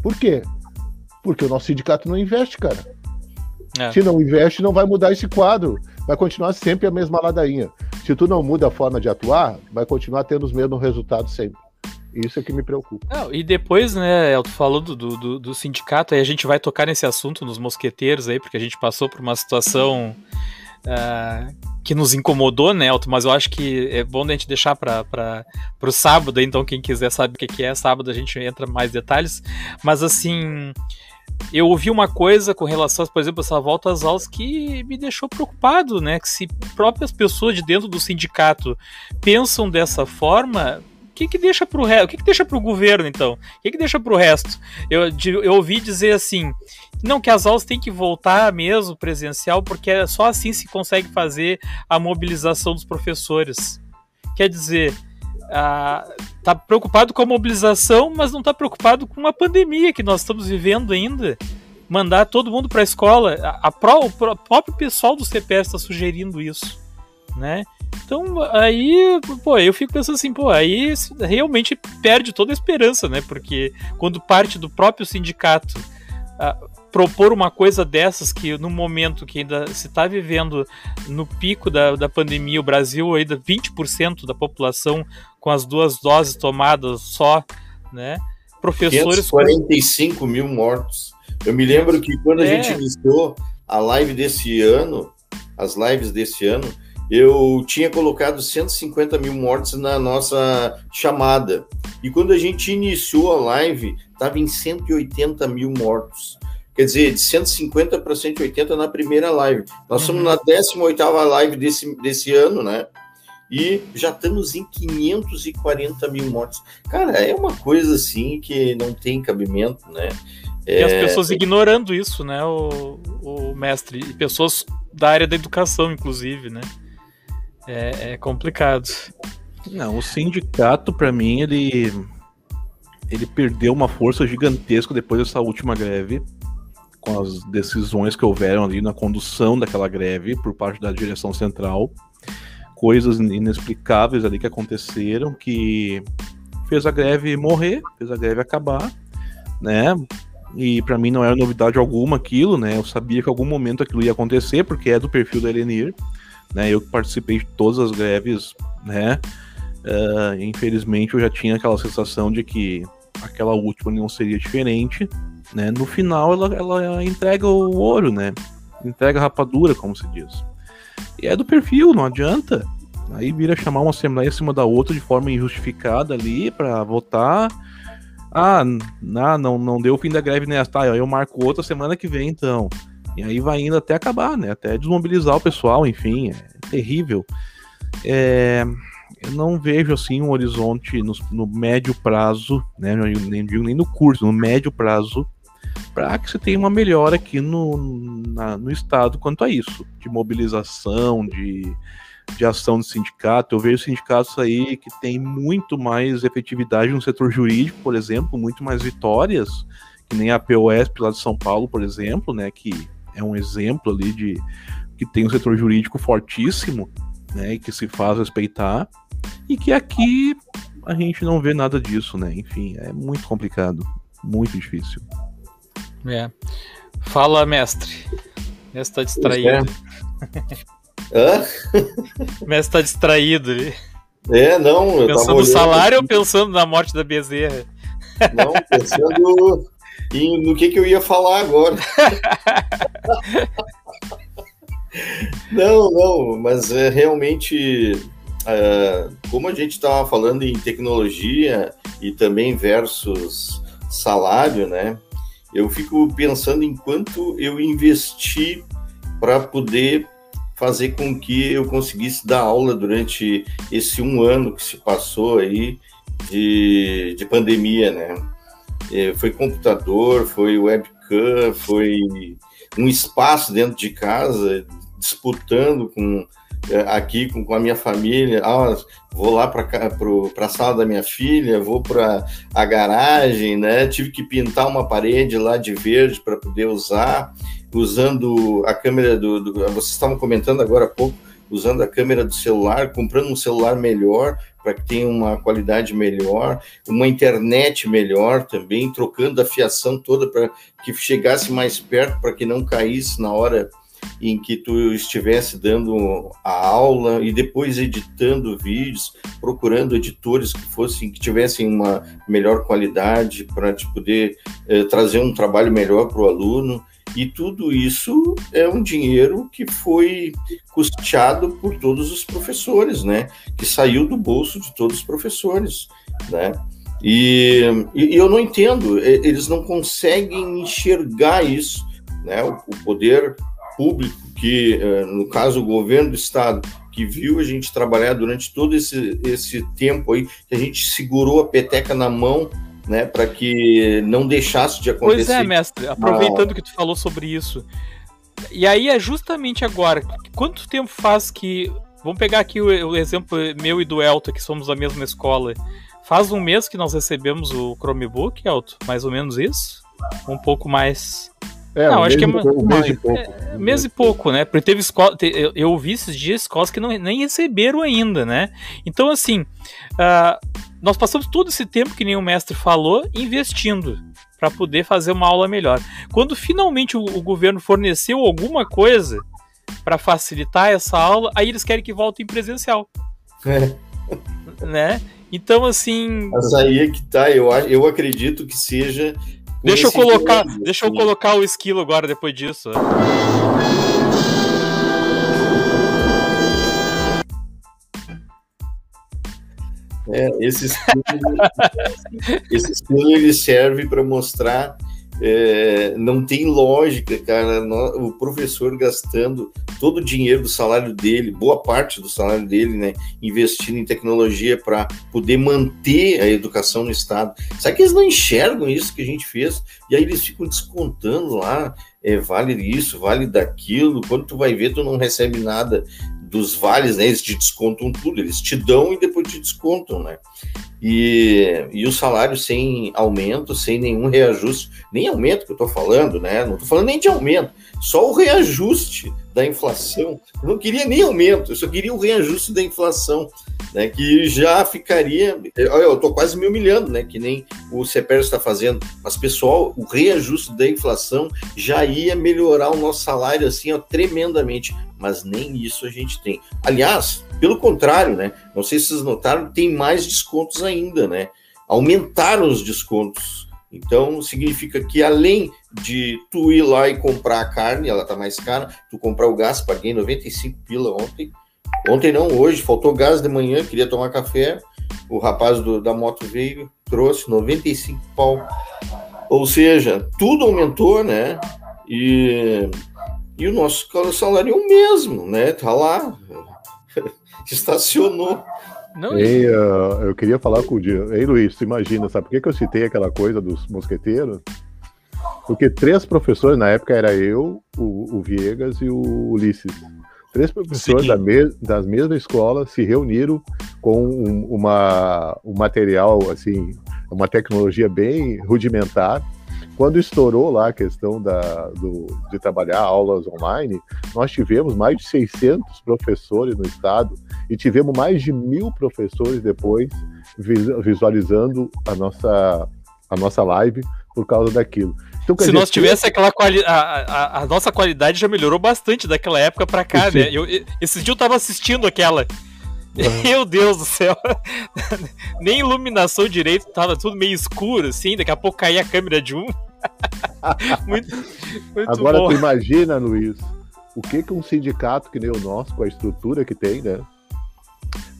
Por quê? Porque o nosso sindicato não investe, cara. É. Se não investe, não vai mudar esse quadro. Vai continuar sempre a mesma ladainha. Se tu não muda a forma de atuar, vai continuar tendo os mesmos resultados sempre. Isso é que me preocupa. Não, e depois, né, tu falou do, do, do, sindicato, aí a gente vai tocar nesse assunto nos mosqueteiros aí, porque a gente passou por uma situação uh, que nos incomodou, né, Elton, mas eu acho que é bom a gente deixar para o sábado, então quem quiser saber o que, que é, sábado a gente entra mais detalhes, mas assim, eu ouvi uma coisa com relação, por exemplo, essa volta às aulas que me deixou preocupado, né? Que se próprias pessoas de dentro do sindicato pensam dessa forma, o que que deixa para o resto? O que que deixa para o governo então? O que que deixa para o resto? Eu, eu ouvi dizer assim, não que as aulas têm que voltar mesmo presencial, porque só assim se consegue fazer a mobilização dos professores. Quer dizer, está preocupado com a mobilização, mas não está preocupado com a pandemia que nós estamos vivendo ainda. Mandar todo mundo para a escola. A, pró, o próprio pessoal do CPS está sugerindo isso, né? Então, aí, pô, eu fico pensando assim, pô, aí realmente perde toda a esperança, né? Porque quando parte do próprio sindicato propor uma coisa dessas que no momento que ainda se está vivendo no pico da, da pandemia, o Brasil ainda 20% da população com as duas doses tomadas só, né? Professores 45 mil mortos. Eu me lembro que quando a é. gente iniciou a live desse ano, as lives desse ano, eu tinha colocado 150 mil mortos na nossa chamada. E quando a gente iniciou a live, estava em 180 mil mortos. Quer dizer, de 150 para 180 na primeira live. Nós uhum. somos na 18 live desse, desse ano, né? E já estamos em 540 mil mortos. Cara, é uma coisa assim que não tem cabimento, né? E as é, pessoas ignorando isso, né, o, o mestre? E pessoas da área da educação, inclusive, né? É, é complicado. Não, o sindicato, para mim, ele ele perdeu uma força gigantesca depois dessa última greve com as decisões que houveram ali na condução daquela greve por parte da direção central, coisas inexplicáveis ali que aconteceram que fez a greve morrer, fez a greve acabar, né? E para mim não era novidade alguma aquilo, né? Eu sabia que em algum momento aquilo ia acontecer, porque é do perfil da Elenir, né? Eu que participei de todas as greves, né? Uh, infelizmente eu já tinha aquela sensação de que aquela última não seria diferente, né? No final ela, ela entrega o ouro, né? Entrega a rapadura, como se diz. E é do perfil, não adianta. Aí vira chamar uma assembleia em cima da outra de forma injustificada ali para votar. Ah, não, não, não deu o fim da greve nessa, tá? Eu marco outra semana que vem, então. E aí vai indo até acabar, né? Até desmobilizar o pessoal, enfim, é terrível. É, eu não vejo assim um horizonte no, no médio prazo, né? Nem nem no curso, no médio prazo, para que você tenha uma melhora aqui no, na, no estado quanto a isso, de mobilização, de, de ação do sindicato. Eu vejo sindicatos aí que têm muito mais efetividade no setor jurídico, por exemplo, muito mais vitórias, que nem a POS lá de São Paulo, por exemplo, né? Que é um exemplo ali de que tem um setor jurídico fortíssimo, né? E que se faz respeitar. E que aqui a gente não vê nada disso, né? Enfim, é muito complicado, muito difícil. É. Fala, mestre. O mestre tá distraído. Hã? O mestre tá distraído. É, não. pensando no salário ou pensando na morte da Bezerra? Não, pensando em, no que, que eu ia falar agora. não, não, mas é realmente. É, como a gente estava falando em tecnologia e também versus salário, né? Eu fico pensando em quanto eu investi para poder fazer com que eu conseguisse dar aula durante esse um ano que se passou aí de, de pandemia, né? É, foi computador, foi webcam, foi um espaço dentro de casa, disputando com aqui com, com a minha família. Ah, vou lá para a sala da minha filha, vou para a garagem, né? Tive que pintar uma parede lá de verde para poder usar, usando a câmera do, do. Vocês estavam comentando agora há pouco, usando a câmera do celular, comprando um celular melhor para que tenha uma qualidade melhor, uma internet melhor também, trocando a fiação toda para que chegasse mais perto, para que não caísse na hora em que tu estivesse dando a aula e depois editando vídeos, procurando editores que fossem que tivessem uma melhor qualidade para te poder eh, trazer um trabalho melhor para o aluno. E tudo isso é um dinheiro que foi custeado por todos os professores, né? Que saiu do bolso de todos os professores, né? E, e eu não entendo, eles não conseguem enxergar isso, né? O, o poder público que, eh, no caso, o governo do estado, que viu a gente trabalhar durante todo esse, esse tempo aí, que a gente segurou a peteca na mão, né, para que não deixasse de acontecer. Pois é, mestre, aproveitando ah. que tu falou sobre isso. E aí é justamente agora, quanto tempo faz que. Vamos pegar aqui o, o exemplo meu e do Elton, que somos da mesma escola. Faz um mês que nós recebemos o Chromebook, Elton? Mais ou menos isso? Um pouco mais. É, não, um acho que é um mês e pouco. É, mês e pouco, né? Porque teve escola. eu, eu ouvi esses dias escolas que não, nem receberam ainda, né? Então, assim, uh, nós passamos todo esse tempo, que nem o mestre falou, investindo para poder fazer uma aula melhor. Quando finalmente o, o governo forneceu alguma coisa para facilitar essa aula, aí eles querem que volte em presencial. É. Né? Então, assim. Mas aí é que tá, eu, eu acredito que seja Deixa eu colocar, deixa eu colocar o esquilo agora depois disso. É, esse esquilo, esse esquilo ele serve para mostrar é, não tem lógica, cara. O professor gastando todo o dinheiro do salário dele, boa parte do salário dele, né, investindo em tecnologia para poder manter a educação no estado. Sabe que eles não enxergam isso que a gente fez? E aí eles ficam descontando lá, é, vale isso, vale daquilo. Quando tu vai ver, tu não recebe nada dos vales, né? Eles te descontam tudo, eles te dão e depois te descontam, né? E, e o salário sem aumento, sem nenhum reajuste, nem aumento que eu estou falando, né? Não estou falando nem de aumento, só o reajuste da inflação. Eu não queria nem aumento, eu só queria o reajuste da inflação, né? Que já ficaria. Olha, eu estou quase me humilhando, né? Que nem o CEPER está fazendo. Mas, pessoal, o reajuste da inflação já ia melhorar o nosso salário assim, ó, tremendamente. Mas nem isso a gente tem. Aliás, pelo contrário, né? Não sei se vocês notaram, tem mais descontos ainda, né? Aumentaram os descontos. Então, significa que além de tu ir lá e comprar a carne, ela tá mais cara, tu comprar o gás, paguei 95 pila ontem. Ontem não, hoje, faltou gás de manhã, queria tomar café. O rapaz do, da moto veio, trouxe 95 pau. Ou seja, tudo aumentou, né? E, e o nosso salário é o mesmo, né? Tá lá, estacionou. Não, Ei, uh, eu queria falar com o Dia. Ei, Luiz, tu imagina, sabe por que, que eu citei aquela coisa dos mosqueteiros? Porque três professores, na época era eu, o, o Viegas e o Ulisses. Três professores da me, das mesmas escolas se reuniram com um, uma, um material, assim, uma tecnologia bem rudimentar, quando estourou lá a questão da, do, de trabalhar aulas online, nós tivemos mais de 600 professores no estado e tivemos mais de mil professores depois visualizando a nossa, a nossa live por causa daquilo. Então, Se dizer, nós tivesse aquela qualidade, a, a, nossa qualidade já melhorou bastante daquela época para cá, né? Eu, esse dia eu tava assistindo aquela. Uhum. Meu Deus do céu. Nem iluminação direito, tava tudo meio escuro, assim. Daqui a pouco caía a câmera de um. muito, muito Agora bom. tu imagina, Luiz, o que, que um sindicato que nem o nosso, com a estrutura que tem, né?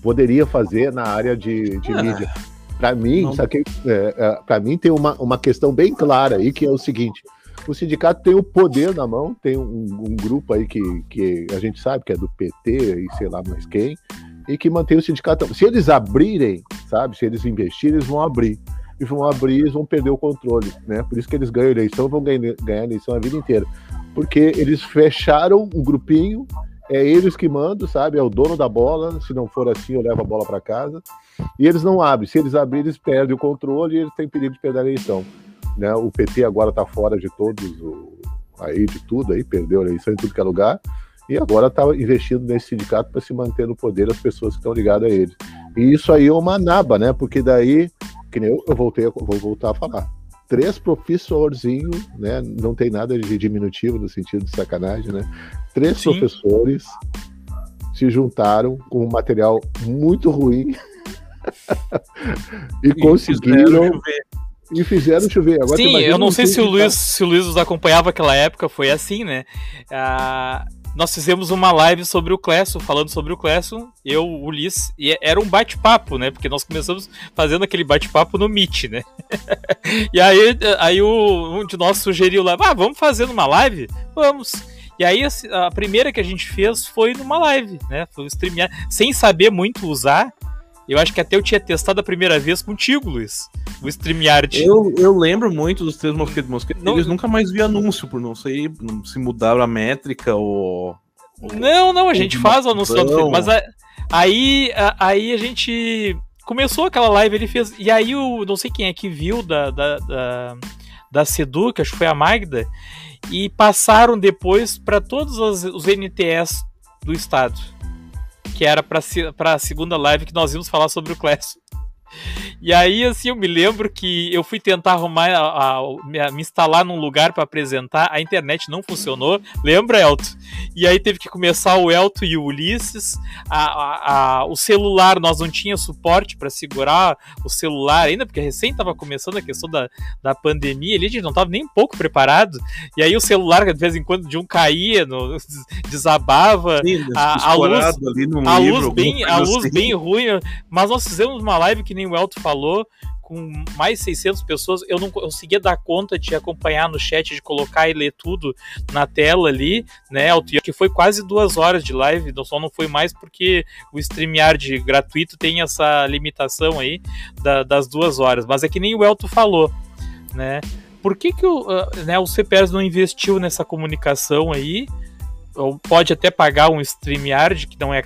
Poderia fazer na área de, de ah. mídia. Para mim, Não. sabe que, é, é, para mim tem uma, uma questão bem clara aí que é o seguinte: o sindicato tem o poder na mão, tem um, um grupo aí que, que a gente sabe que é do PT e sei lá mais quem, e que mantém o sindicato. Se eles abrirem, sabe, se eles investirem, eles vão abrir. E vão abrir, eles vão perder o controle, né? Por isso que eles ganham eleição, vão ganhar, eleição a vida inteira. Porque eles fecharam um grupinho, é eles que mandam, sabe? É o dono da bola. Se não for assim, eu levo a bola para casa. E eles não abrem. Se eles abrirem, eles perdem o controle e eles têm perigo de perder a eleição. Né? O PT agora está fora de todos, o, aí de tudo, aí perdeu a eleição em tudo que é lugar. E agora está investindo nesse sindicato para se manter no poder as pessoas que estão ligadas a eles. E isso aí é uma naba, né? Porque daí, que nem eu, eu voltei, vou voltar a falar. Três professorzinhos, né? Não tem nada de diminutivo no sentido de sacanagem, né? Três Sim. professores se juntaram com um material muito ruim e, E conseguiram fizeram e fizeram chover. Agora, Sim, eu não sei se o Luiz, se o Luiz nos acompanhava aquela época, foi assim, né? Ah, nós fizemos uma live sobre o Clesson, falando sobre o Clesson, eu, o Ulisses, e era um bate-papo, né? Porque nós começamos fazendo aquele bate-papo no Meet, né? e aí, aí o, um de nós sugeriu lá, ah, vamos fazer numa live? Vamos. E aí assim, a primeira que a gente fez foi numa live, né? Foi streamear, sem saber muito usar. Eu acho que até eu tinha testado a primeira vez contigo, Luiz. O StreamYard. Eu, eu lembro muito dos três mosquetos mosquetes. Não- Eles nunca mais vi anúncio, por não sei se mudaram a métrica ou. Não, não, a gente faz o anúncio função. Facebook, mas a- aí, a- aí a gente começou aquela live, ele fez, e aí o, não sei quem é que viu da, da, da, da Sedu, que acho que foi a Magda, e passaram depois para todos os, os NTS do estado, que era para a segunda live que nós íamos falar sobre o Clash. E aí, assim, eu me lembro que eu fui tentar arrumar, a- a- me, instalar num lugar para apresentar, a internet não funcionou. Lembra, Elton? E aí teve que começar o Elton e o Ulisses. A, o celular, nós não tinha suporte para segurar o celular ainda, porque recém estava começando a questão da, da pandemia ali, a gente não estava nem um pouco preparado. E aí o celular, de vez em quando, de um caía, no- desabava Sim, a- luz- a luz bem, a luz assim. bem ruim, mas nós fizemos uma live que nem o Elton falou, com mais 600 pessoas, eu não conseguia dar conta de acompanhar no chat, de colocar e ler tudo na tela ali, né, que foi quase duas horas de live, não- só não foi mais porque o StreamYard gratuito tem essa limitação aí da- das duas horas, mas é que nem o Elton falou, né? Por que, que o, ah, né, o CPS não investiu nessa comunicação aí? Ou pode até pagar um StreamYard, que não é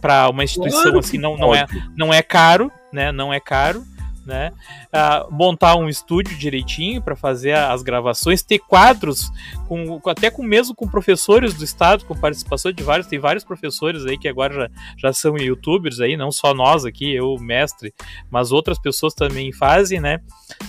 para uma instituição Claro assim, não, não, é, não é caro, né? Não é caro, né? Ah, montar um estúdio direitinho para fazer as gravações, ter quadros com até com mesmo com professores do estado, com participação de vários, tem vários professores aí que agora já, já são youtubers aí, não só nós aqui, eu, mestre, mas outras pessoas também fazem, né?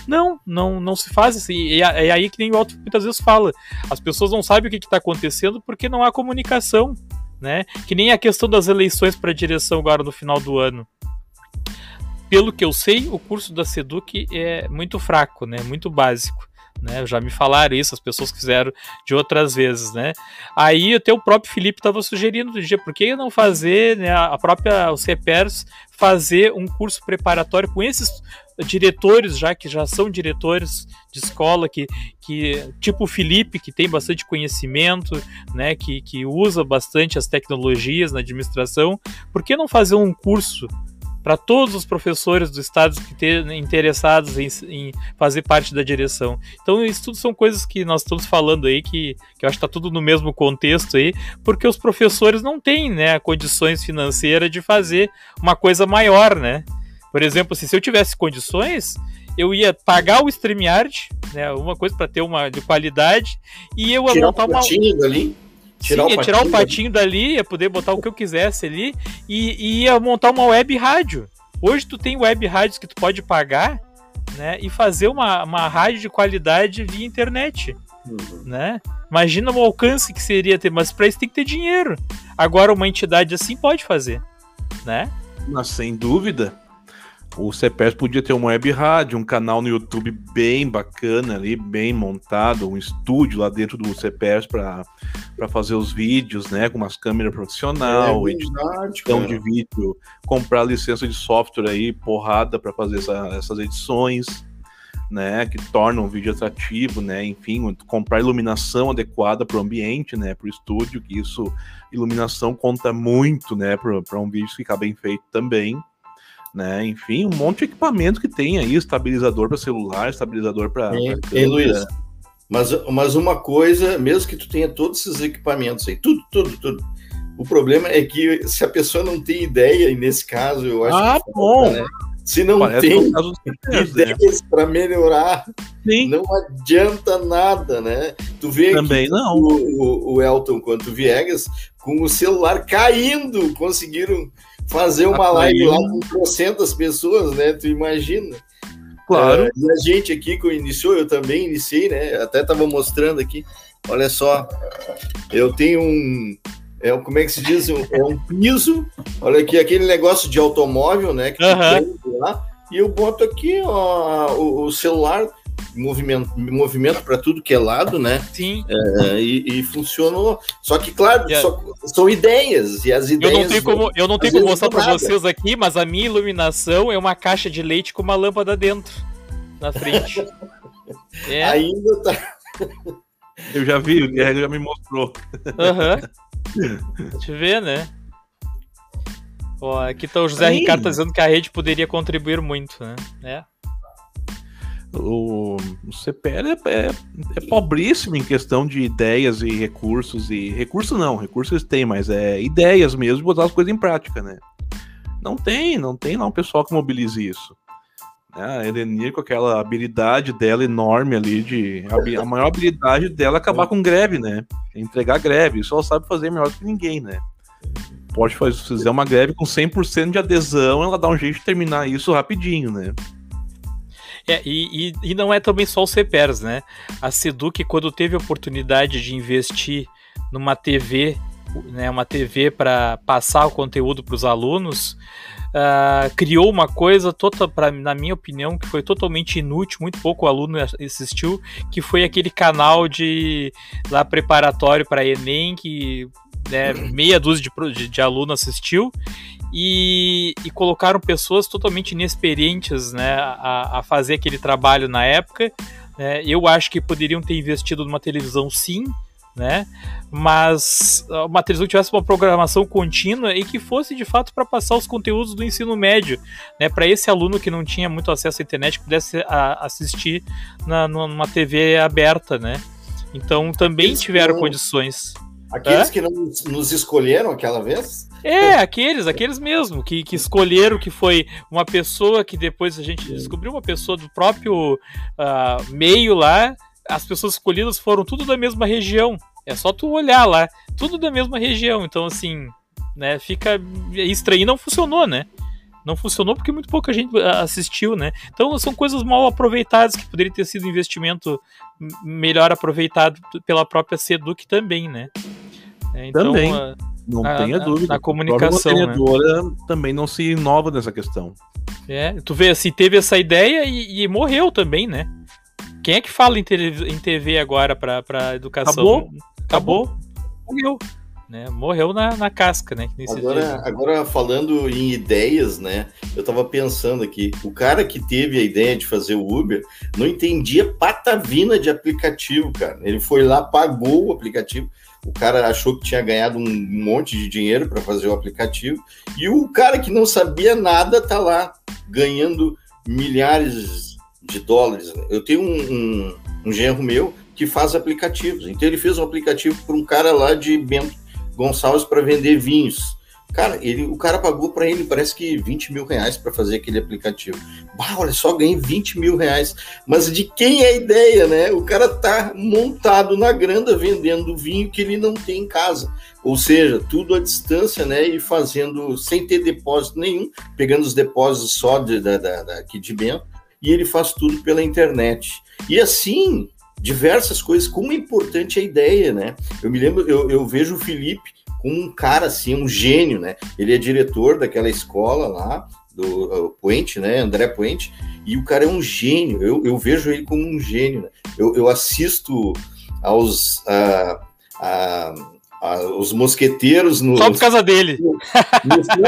Não, não, não se faz assim. E é aí que nem o Otto muitas vezes fala. As pessoas não sabem o que está acontecendo porque não há comunicação, né? Que nem a questão das eleições para direção agora no final do ano. Pelo que eu sei, o curso da Seduc é muito fraco, né? Muito básico. Né, já me falaram isso, as pessoas fizeram de outras vezes, né? Aí até o próprio Felipe estava sugerindo do dia, por que não fazer, né, a própria os CEPERS fazer um curso preparatório com esses diretores já que já são diretores de escola que, que tipo o Felipe que tem bastante conhecimento né que, que usa bastante as tecnologias na administração por que não fazer um curso para todos os professores do estado que estejam interessados em, em, fazer parte da direção. Então, isso tudo são coisas que nós estamos falando aí, que, que eu acho que está tudo no mesmo contexto aí, porque os professores não têm né, condições financeiras de fazer uma coisa maior, né? Por exemplo, assim, se eu tivesse condições, eu ia pagar o StreamYard, né, uma coisa para ter uma de qualidade, e eu ia montar uma dali. Tirar, Sim, ia tirar o patinho dali, ia poder botar o que eu quisesse ali e, e, ia montar uma web rádio. Hoje tu tem web rádios que tu pode pagar, né, e fazer uma, uma rádio de qualidade via internet, uhum. né? Imagina o alcance que seria ter, mas para isso tem que ter dinheiro. Agora uma entidade assim pode fazer, né? Mas sem dúvida. O CPS podia ter uma web rádio, um canal no YouTube bem bacana ali, bem montado, um estúdio lá dentro do CPS para fazer os vídeos, né, com umas câmeras profissional, É edição verdade, edição cara. de vídeo, comprar licença de software aí, porrada para fazer essa- essas edições, né, que tornam o vídeo atrativo, né, enfim, comprar iluminação adequada para o ambiente, né, para o estúdio, que isso, iluminação conta muito, né, para um vídeo ficar bem feito também, né, enfim, um monte de equipamento que tem aí, estabilizador para celular, estabilizador para hein, Luiz? Mas, mas uma coisa, mesmo que tu tenha todos esses equipamentos aí, tudo, tudo, tudo. O problema é que se a pessoa não tem ideia, e nesse caso eu acho Ah, que bom. né? se não Parece tem né? ideias para melhorar, Sim, não adianta nada, né? Tu vê também aqui não. o, o, o Elton quanto o Viegas com o celular caindo, conseguiram fazer uma live lá com trocentas pessoas, né? Tu imagina? Claro. É, e a gente aqui que iniciou, eu também iniciei, né? Até estava mostrando aqui. Olha só, eu tenho um. É, como é que se diz? Um- é um piso. Olha aqui, aquele negócio de automóvel, né? Que lá, e eu boto aqui ó, o, o celular, movimento, movimento para tudo que é lado, né? Sim. É, e, e funcionou. Só que, claro, Yeah. só- são ideias, e as Eu ideias. não tenho como, eu não tenho como mostrar nada. vocês aqui, mas a minha iluminação é uma caixa de leite com uma lâmpada dentro, na frente. É, Ainda tá. Eu já vi, o Guerreiro já me mostrou. aham. Deixa eu ver, né? Ó, aqui tá o José Aí. Ricardo dizendo que a rede poderia contribuir muito, né? É. O, CPL é, é, é pobríssimo em questão de ideias e recursos. E recurso não, recursos têm, mas é ideias mesmo de botar as coisas em prática, né? Não tem, não tem lá um pessoal que mobilize isso. Né? A Elenir, com aquela habilidade dela enorme ali, de a, maior habilidade dela é acabar com greve, né? Entregar greve. Isso ela sabe fazer melhor que ninguém, né? Pode fazer, se fizer uma greve com 100% de adesão, ela dá um jeito de terminar isso rapidinho, né? É, e, e, e não é também só o CPERS, né? A Seduc, quando teve a oportunidade de investir numa TV, né, uma TV para passar o conteúdo para os alunos, ah, criou uma coisa, tota, pra, na minha opinião, que foi totalmente inútil, muito pouco aluno assistiu, que foi aquele canal de lá preparatório para Enem, que né, meia dúzia de, de, de aluno assistiu, e, e colocaram pessoas totalmente inexperientes né, a, a fazer aquele trabalho na época. né. eu acho que poderiam ter investido numa televisão sim, né? Mas ah, uma televisão que tivesse uma programação contínua e que fosse de fato para passar os conteúdos do ensino médio, né? Para esse aluno que não tinha muito acesso à internet que pudesse a- assistir na, numa TV aberta, né? Então também tiveram condições. Aqueles que não nos escolheram aquela vez? É, aqueles, aqueles mesmo, que, que escolheram que foi uma pessoa que depois a gente descobriu uma pessoa do próprio ah, meio lá. As pessoas escolhidas foram tudo da mesma região. É só tu olhar lá, tudo da mesma região. Então, assim, né, fica estranho. E não funcionou, né? Não funcionou porque muito pouca gente ah, assistiu, né? Então são coisas mal aproveitadas que poderia ter sido investimento melhor aproveitado pela própria Seduc também, né? É, Então, Também. ah, Não Na- tenha na- dúvida. na A comunicação, né? mantenedora também não se inova nessa questão. É, tu vê assim, teve essa ideia e, e morreu também, né? Quem é que fala em, tele- em TV agora pra, pra educação? Acabou. Acabou. Morreu. Né? Morreu na, na casca, né? Agora, agora, falando em ideias, né? Eu tava pensando aqui, o cara que teve a ideia de fazer o Uber não entendia patavina de aplicativo, cara. Ele foi lá, pagou o aplicativo. O cara achou que tinha ganhado um monte de dinheiro para fazer o aplicativo. E o cara que não sabia nada tá lá ganhando milhares de dólares. né? Eu tenho um, um, um genro meu que faz aplicativos. Então ele fez um aplicativo para um cara lá de Bento Gonçalves para vender vinhos. Cara, ele, o cara pagou para ele, parece que 20 mil reais para fazer aquele aplicativo. Bah, olha só, ganhei 20 mil reais. Mas de quem é a ideia, né? O cara tá montado na granda vendendo vinho que ele não tem em casa. Ou seja, tudo à distância, né? E fazendo sem ter depósito nenhum, pegando os depósitos só de, da, da, daqui de Bento, e ele faz tudo pela internet. E assim, diversas coisas, como é importante a ideia, né? Eu me lembro, eu, eu vejo o Felipe como um cara assim, um gênio, né? Ele é diretor daquela escola lá, do Puente, né? André Puente, e o cara é um gênio. Eu, eu vejo ele como um gênio. Né? Eu, eu assisto aos. Uh, a- a- os mosqueteiros no. Só por causa dele. no-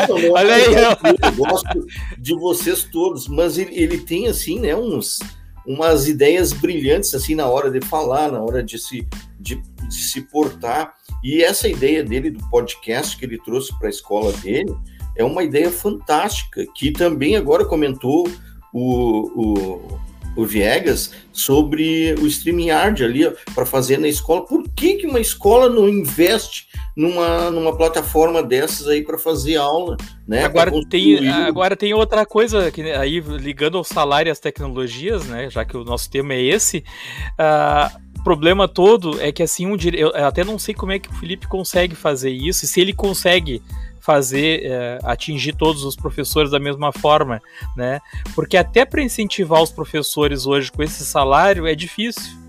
não, não, Olha aí, eu gosto de vocês todos, mas ele, ele tem assim, né, uns umas ideias brilhantes assim na hora de falar, na hora de se de, de se portar. E essa ideia dele do podcast que ele trouxe para a escola dele é uma ideia fantástica, que também agora comentou o, o, o Viegas sobre o StreamYard ali para fazer na escola. Por que, que uma escola não investe numa, numa plataforma dessas aí para fazer aula? Né, Agora tem, agora tem outra coisa que aí ligando ao salário e às tecnologias, né? Já que o nosso tema é esse, o problema todo é que assim um dire... eu até não sei como é que o Felipe consegue fazer isso, e se ele consegue fazer eh, atingir todos os professores da mesma forma, né? Porque até para incentivar os professores hoje com esse salário é difícil.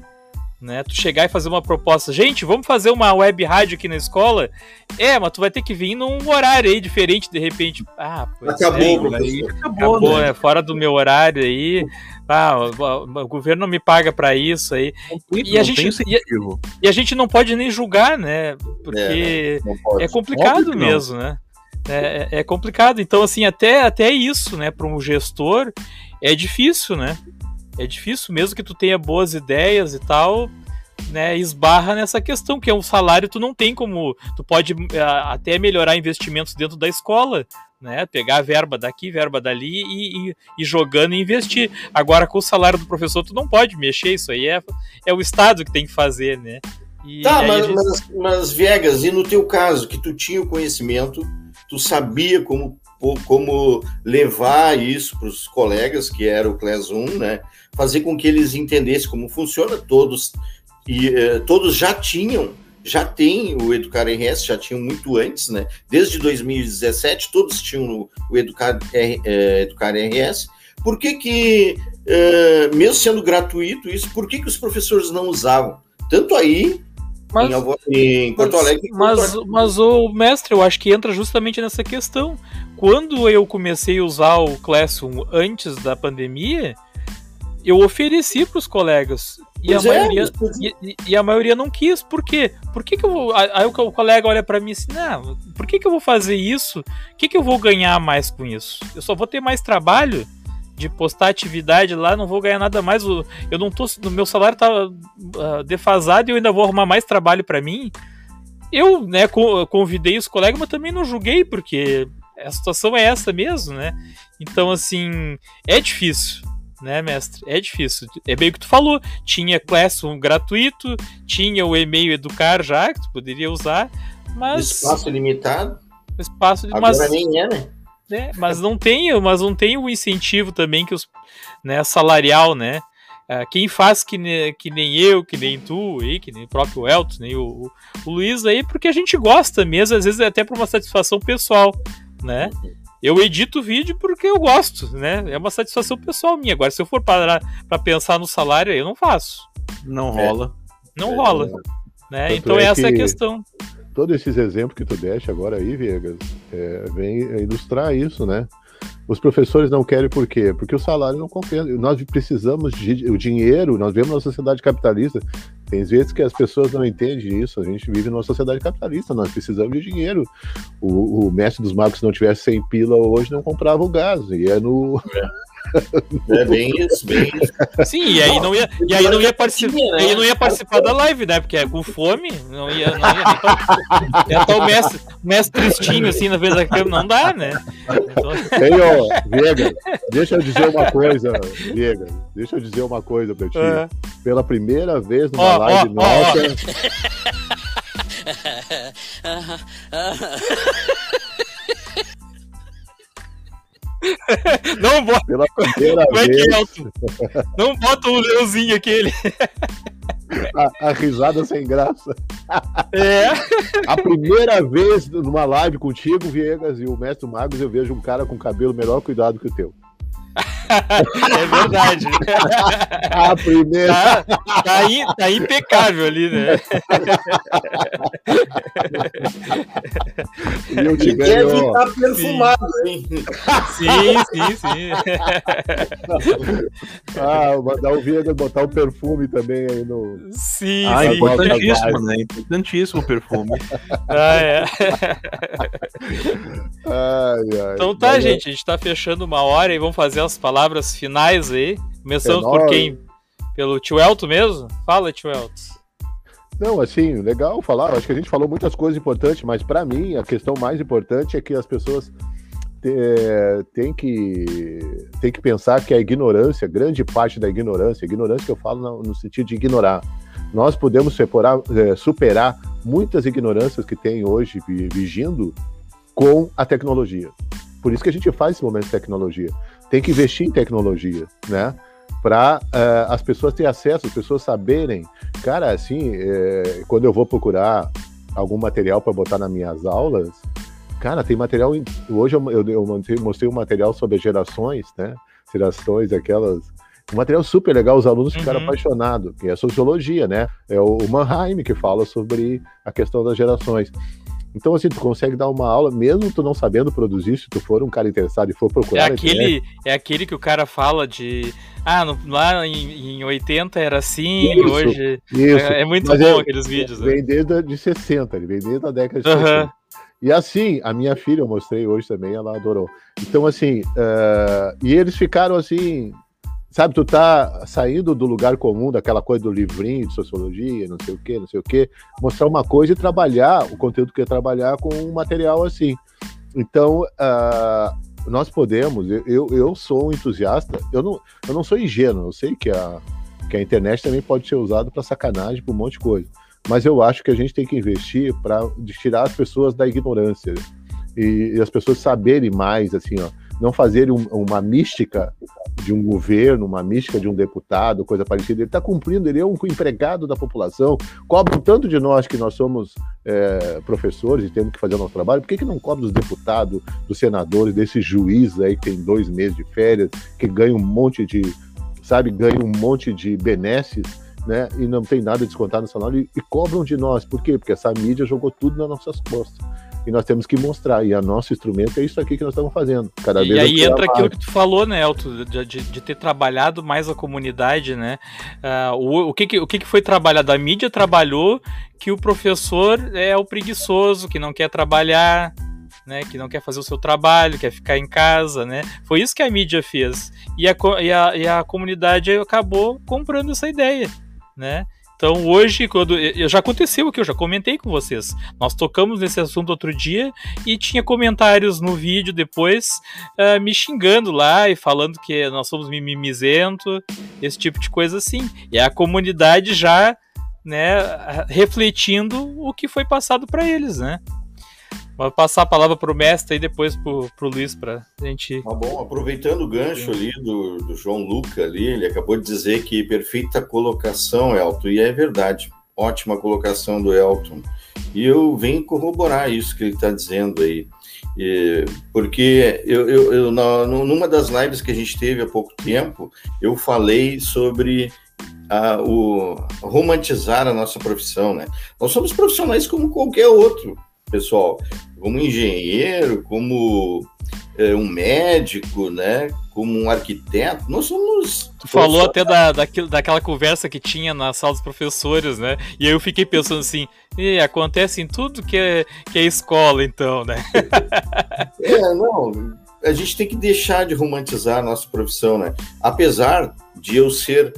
Né, tu chegar e fazer uma proposta, gente, vamos fazer uma web rádio aqui na escola? É, mas tu vai ter que vir num horário aí diferente, de repente. Ah, pois Acabou, é, aí. Acabou, Acabou, né? é fora do meu horário aí. Ah, o, o- o governo não me paga pra isso aí. E a gente- incentivo. E a gente não pode nem julgar, né? Porque Não pode. é, complicado Óbvio mesmo, né? É, é- é complicado. Então, assim, até, até isso, né, para um gestor, é difícil, né? É difícil, mesmo que tu tenha boas ideias e tal, né? Esbarra nessa questão, que é um salário, tu não tem como. Tu pode ah, até melhorar investimentos dentro da escola, né? Pegar verba daqui, verba dali e, e, e jogando e investir. Agora, com o salário do professor, tu não pode mexer, isso aí é, é o Estado que tem que fazer, né? E Tá, mas, gente- mas, mas, Viegas, e no teu caso, que tu tinha o conhecimento, tu sabia como, como levar isso para os colegas, que era o Class 1, né? Fazer com que eles entendessem como funciona, todos, e eh, todos já tinham, já tem o Educar RS, já tinham muito antes, né? Desde 2017, todos tinham o, Educar, eh, Educar RS. Por que que, eh, mesmo sendo gratuito isso, por que que os professores não usavam? Tanto aí Mas- em, em Porto Alegre. Mas, quanto mas o mestre, eu acho que entra justamente nessa questão. Quando eu comecei a usar o Classroom antes da pandemia, eu ofereci para os colegas. E a, é, maioria, e, e- a maioria não quis. Por quê? Por que, que eu vou. Aí o, o colega olha para mim assim: não, por que, que eu vou fazer isso? O que, que eu vou ganhar mais com isso? Eu só vou ter mais trabalho de postar atividade lá, não vou ganhar nada mais. Eu não tô. No meu salário tá ah, defasado e eu ainda vou arrumar mais trabalho para mim. Eu, né, co- convidei os colegas, mas também não julguei, porque a situação é essa mesmo, né? Então, assim, é difícil, né, mestre? É difícil. É bem o que tu falou. Tinha Classroom gratuito, tinha o e-mail Educar já, que tu poderia usar, mas Espaço limitado. espaço de Agora mas, nem é, né? né, mas não tem, mas não tem o incentivo também que os, né, salarial, né? Ah, quem faz que, ne- que nem eu, que nem tu, aí, que nem o próprio Elton, nem o, o Luiz aí, porque a gente gosta mesmo, às vezes é até por uma satisfação pessoal, né? Eu edito vídeo porque eu gosto, né? É uma satisfação pessoal minha. Agora, se eu for parar pra pensar no salário, eu não faço. Não É. rola. Não rola. Né? Tanto Então é essa é a que- questão. Todos esses exemplos que tu deste agora aí, Viegas, é, vem ilustrar isso, né? Os professores não querem por quê? Porque o salário não compensa. Nós precisamos de o dinheiro, nós vivemos numa sociedade capitalista. Tem vezes que as pessoas não entendem isso. A gente vive numa sociedade capitalista, nós precisamos de dinheiro. O, o mestre dos magos, se não tivesse 100 pila hoje, não comprava o gás. E é no. É bem isso, bem isso. Sim, e aí não ia, e aí não ia participar, né? aí não ia participar da live, né? Porque é com fome, não ia, não ia estar o mestre, mestre tristinho assim na vez da câmera, não dá, né? Então, Ei, ó, Viegas, deixa eu dizer uma coisa, Viegas. Deixa eu dizer uma coisa pra ti. é. Pela primeira vez numa Ó, ó, live ó, ó. Não bota, Pela primeira como é que vez, é, Elton? Não bota o leãozinho aquele. a, a risada sem graça. É. A primeira vez numa live contigo, Viegas, e o Mestre Magos, eu vejo um cara com cabelo melhor cuidado que o teu. é verdade. A primeira. Tá, tá, in- tá impecável ali, né? E eu te E deve ganhou. estar perfumado, hein? Sim, sim, sim. Ah, mandar o Viega botar o perfume também aí no. Sim, Ah, sim. importantíssimo, né? Importantíssimo o perfume. Ah, é. Ai, ai. Então tá, é gente, a gente tá fechando uma hora e vamos fazer as palavras finais aí. Começamos É por quem? Pelo tio mesmo? Fala, tio. Não, assim, legal falar. Acho que a gente falou muitas coisas importantes, mas para mim a questão mais importante é que as pessoas têm que, têm que pensar que a ignorância, grande parte da ignorância, ignorância que eu falo no, sentido de ignorar, nós podemos separar, eh, superar muitas ignorâncias que tem hoje vi- vigindo com a tecnologia. Por isso que a gente faz esse momento de tecnologia. Tem que investir em tecnologia, né? Para as pessoas terem acesso, as pessoas saberem Cara, assim, é, quando eu vou procurar algum material para botar nas minhas aulas, cara, tem material. Hoje eu, eu, eu mostrei, um material sobre gerações, né? Gerações, aquelas. Um material super legal, os alunos ficaram Uhum. apaixonados, que é sociologia, né? É o Mannheim que fala sobre a questão das gerações. Então, assim, tu consegue dar uma aula, mesmo tu não sabendo produzir, se tu for um cara interessado e for É procurar. internet, aquele, é aquele que o cara fala de. Ah, no- lá em, em 80 era assim, Isso, hoje. Isso. É, é muito Mas bom é- aqueles vídeos. né? Vem desde a de 60, ele vem desde a década de Aham. 60. E assim, a minha filha, eu mostrei hoje também, ela adorou. Então, assim, eh, e eles ficaram assim, sabe, tu tá saindo do lugar comum, daquela coisa do livrinho de sociologia, não sei o quê, não sei o quê, mostrar uma coisa e trabalhar o conteúdo que é trabalhar com um material assim. Então, ah, nós podemos, eu, eu, sou um entusiasta, eu não, eu não sou ingênuo, eu sei que a, que a internet também pode ser usada para sacanagem, para um monte de coisa. Mas eu acho que a gente tem que investir para tirar as pessoas da ignorância e, e as pessoas saberem mais, assim, ó, não fazerem um- uma mística de um governo, uma mística de um deputado, coisa parecida. Ele está cumprindo, ele é um empregado da população, cobram tanto de nós que nós somos é, professores e temos que fazer o nosso trabalho, por que, que não cobra dos deputados, dos senadores, desses juízes aí que tem dois meses de férias, que ganham um monte de, sabe, ganham um monte de benesses, né, e não tem nada descontado no salário e, e cobram de nós. Por quê? Porque essa mídia jogou tudo nas nossas costas. E nós temos que mostrar, e o nosso instrumento é isso aqui que nós estamos fazendo. Cada E vez aí entra aquilo que tu falou, né, Elton, de, de- de ter trabalhado mais a comunidade, né? Ah, o, o, que, que, o que, que foi trabalhado? A mídia trabalhou que o professor é o preguiçoso, que não quer trabalhar, né? Que não quer fazer o seu trabalho, quer ficar em casa, né? Foi isso que a mídia fez. E a, e a, e a comunidade acabou comprando essa ideia, né? Então hoje, quando já aconteceu aqui, eu já comentei com vocês. Nós tocamos nesse assunto outro dia e tinha comentários no vídeo depois ah, me xingando lá e falando que nós somos mimimizento, esse tipo de coisa assim. E a comunidade já, né, refletindo o que foi passado para eles, né? Vou passar a palavra pro mestre e depois pro, pro Luiz pra gente. Tá bom, aproveitando o gancho ali do, do João Luca ali, ele acabou de dizer que perfeita colocação, Elton, e é verdade. Ótima colocação do Elton. E eu venho corroborar isso que ele está dizendo aí. E- porque eu, eu, eu na- numa das lives que a gente teve há pouco tempo, eu falei sobre a- o romantizar a nossa profissão, né? Nós somos profissionais como qualquer outro, pessoal. Como engenheiro, como é, um médico, né? Como um arquiteto, nós somos. Tu falou até da, daquilo, daquela conversa que tinha na sala dos professores, né? E aí eu fiquei pensando assim, "Ih, acontece em tudo que é, que é escola, então, né? É, não. A gente tem que deixar de romantizar a nossa profissão, né? Apesar de eu ser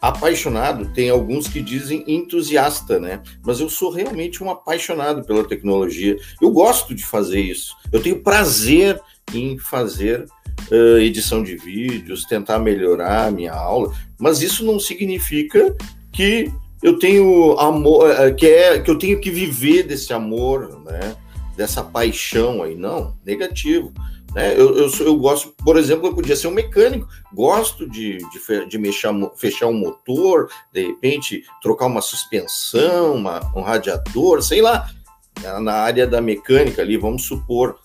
apaixonado, tem alguns que dizem entusiasta, né? Mas eu sou realmente um apaixonado pela tecnologia. Eu gosto de fazer isso. Eu tenho prazer em fazer eh, edição de vídeos, tentar melhorar a minha aula, mas isso não significa que eu tenho amor, que é que eu tenho que viver desse amor, né? Dessa paixão aí, não, negativo. Né? Eu, eu, eu gosto, por exemplo, eu podia ser um mecânico, gosto de, de, de mexer, fechar um motor, de repente trocar uma suspensão, uma- um radiador, sei lá, na- área da mecânica ali, vamos supor.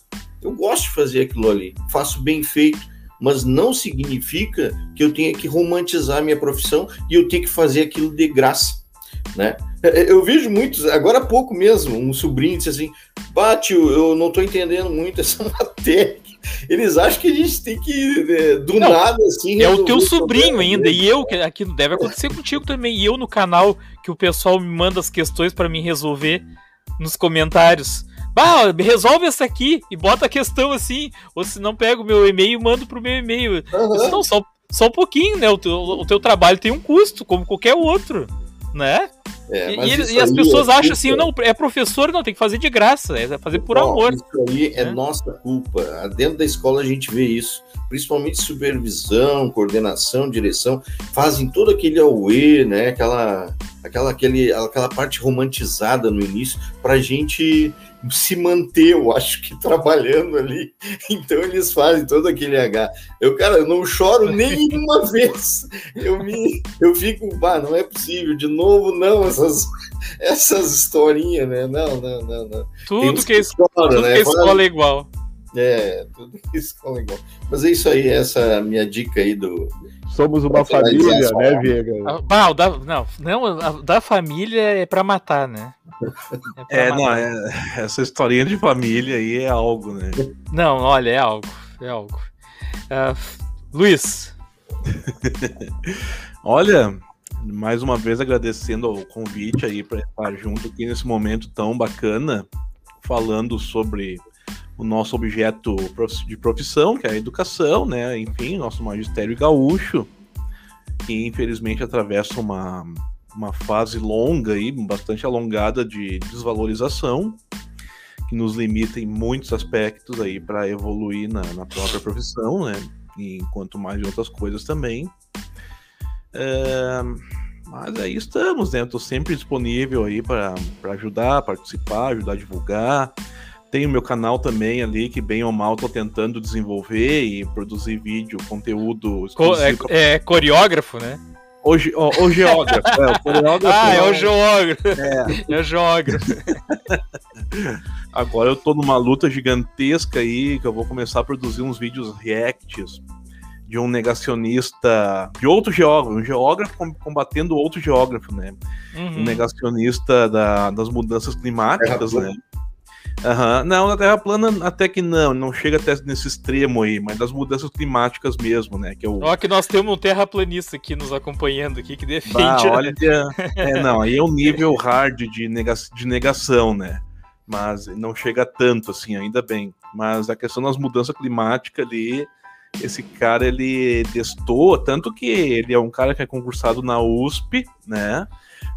Eu gosto de fazer aquilo ali, faço bem feito, mas não significa que eu tenha que romantizar a minha profissão e eu tenho que fazer aquilo de graça, né? Eu vejo muitos, agora há pouco mesmo, um sobrinho disse assim, Bate, eu não estou entendendo muito essa matéria. Eles acham que a gente tem que, é, do não, nada, assim. É o teu sobrinho ainda, e eu, que aqui deve acontecer contigo também. E eu no canal, que o pessoal me manda as questões para mim resolver nos comentários. Bah, resolve essa aqui e bota a questão assim. Ou se não, pega o meu e-mail e mando pro meu e-mail. Uhum. Não, só, só um pouquinho, né? O teu, o teu trabalho tem um custo, como qualquer outro, né? É, e, e, as pessoas é acham assim, não, é professor, não, tem que fazer de graça, é fazer por Bom, amor. Isso aí é, é nossa culpa. Dentro da escola a gente vê isso. Principalmente supervisão, coordenação, direção, fazem todo aquele auê, né? Aquela, aquela, aquele, aquela parte romantizada no início, para a gente se manter, eu acho que trabalhando ali. Então eles fazem todo aquele H. Eu, cara, eu não choro nem uma vez. Eu me eu fico, bah, não é possível, de novo, não, essas, essas historinhas, né? Não, não, não, não. Tudo que, escola, tudo né? que escola é igual. É, tudo que escola é igual. Mas é isso aí, essa é a minha dica aí do, Somos uma família, né, Viega? Ah, da, não, não, da família é pra matar, né? É, é matar. não, é, essa historinha de família aí é algo, né? Não, olha, é algo, é algo. Uh, Luiz. olha, mais uma vez agradecendo o convite aí para estar junto aqui nesse momento tão bacana, falando sobre o nosso objeto de profissão, que é a educação, né? Enfim, nosso magistério gaúcho, que infelizmente atravessa uma, uma fase longa e bastante alongada de desvalorização, que nos limita em muitos aspectos aí para evoluir na, na, própria profissão, né? E enquanto mais de outras coisas também. É, mas aí estamos, né? Estou sempre disponível aí para ajudar, participar, ajudar a divulgar. Tem o meu canal também ali, que bem ou mal tô tentando desenvolver e produzir vídeo, conteúdo. Co é, é, coreógrafo, né? O, o, o geógrafo, é, o coreógrafo. Ah, é o geógrafo. É, é o geógrafo. Agora eu tô numa luta gigantesca aí, que eu vou começar a produzir uns vídeos reacts de um negacionista, de outro geógrafo, um geógrafo combatendo outro geógrafo, né? Uhum. Um negacionista da, das mudanças climáticas, né? Uhum. Não, na Terra plana até que não, não chega até nesse extremo aí, mas das mudanças climáticas mesmo, né? Que é o... Ó, que nós temos um terraplanista aqui nos acompanhando aqui que defende. Ah, olha, é, não, aí é um nível hard de, nega... de negação, né? Mas não chega tanto assim, ainda bem. Mas a questão das mudanças climáticas ali, esse cara ele testou, tanto que ele é um cara que é concursado na USP, né?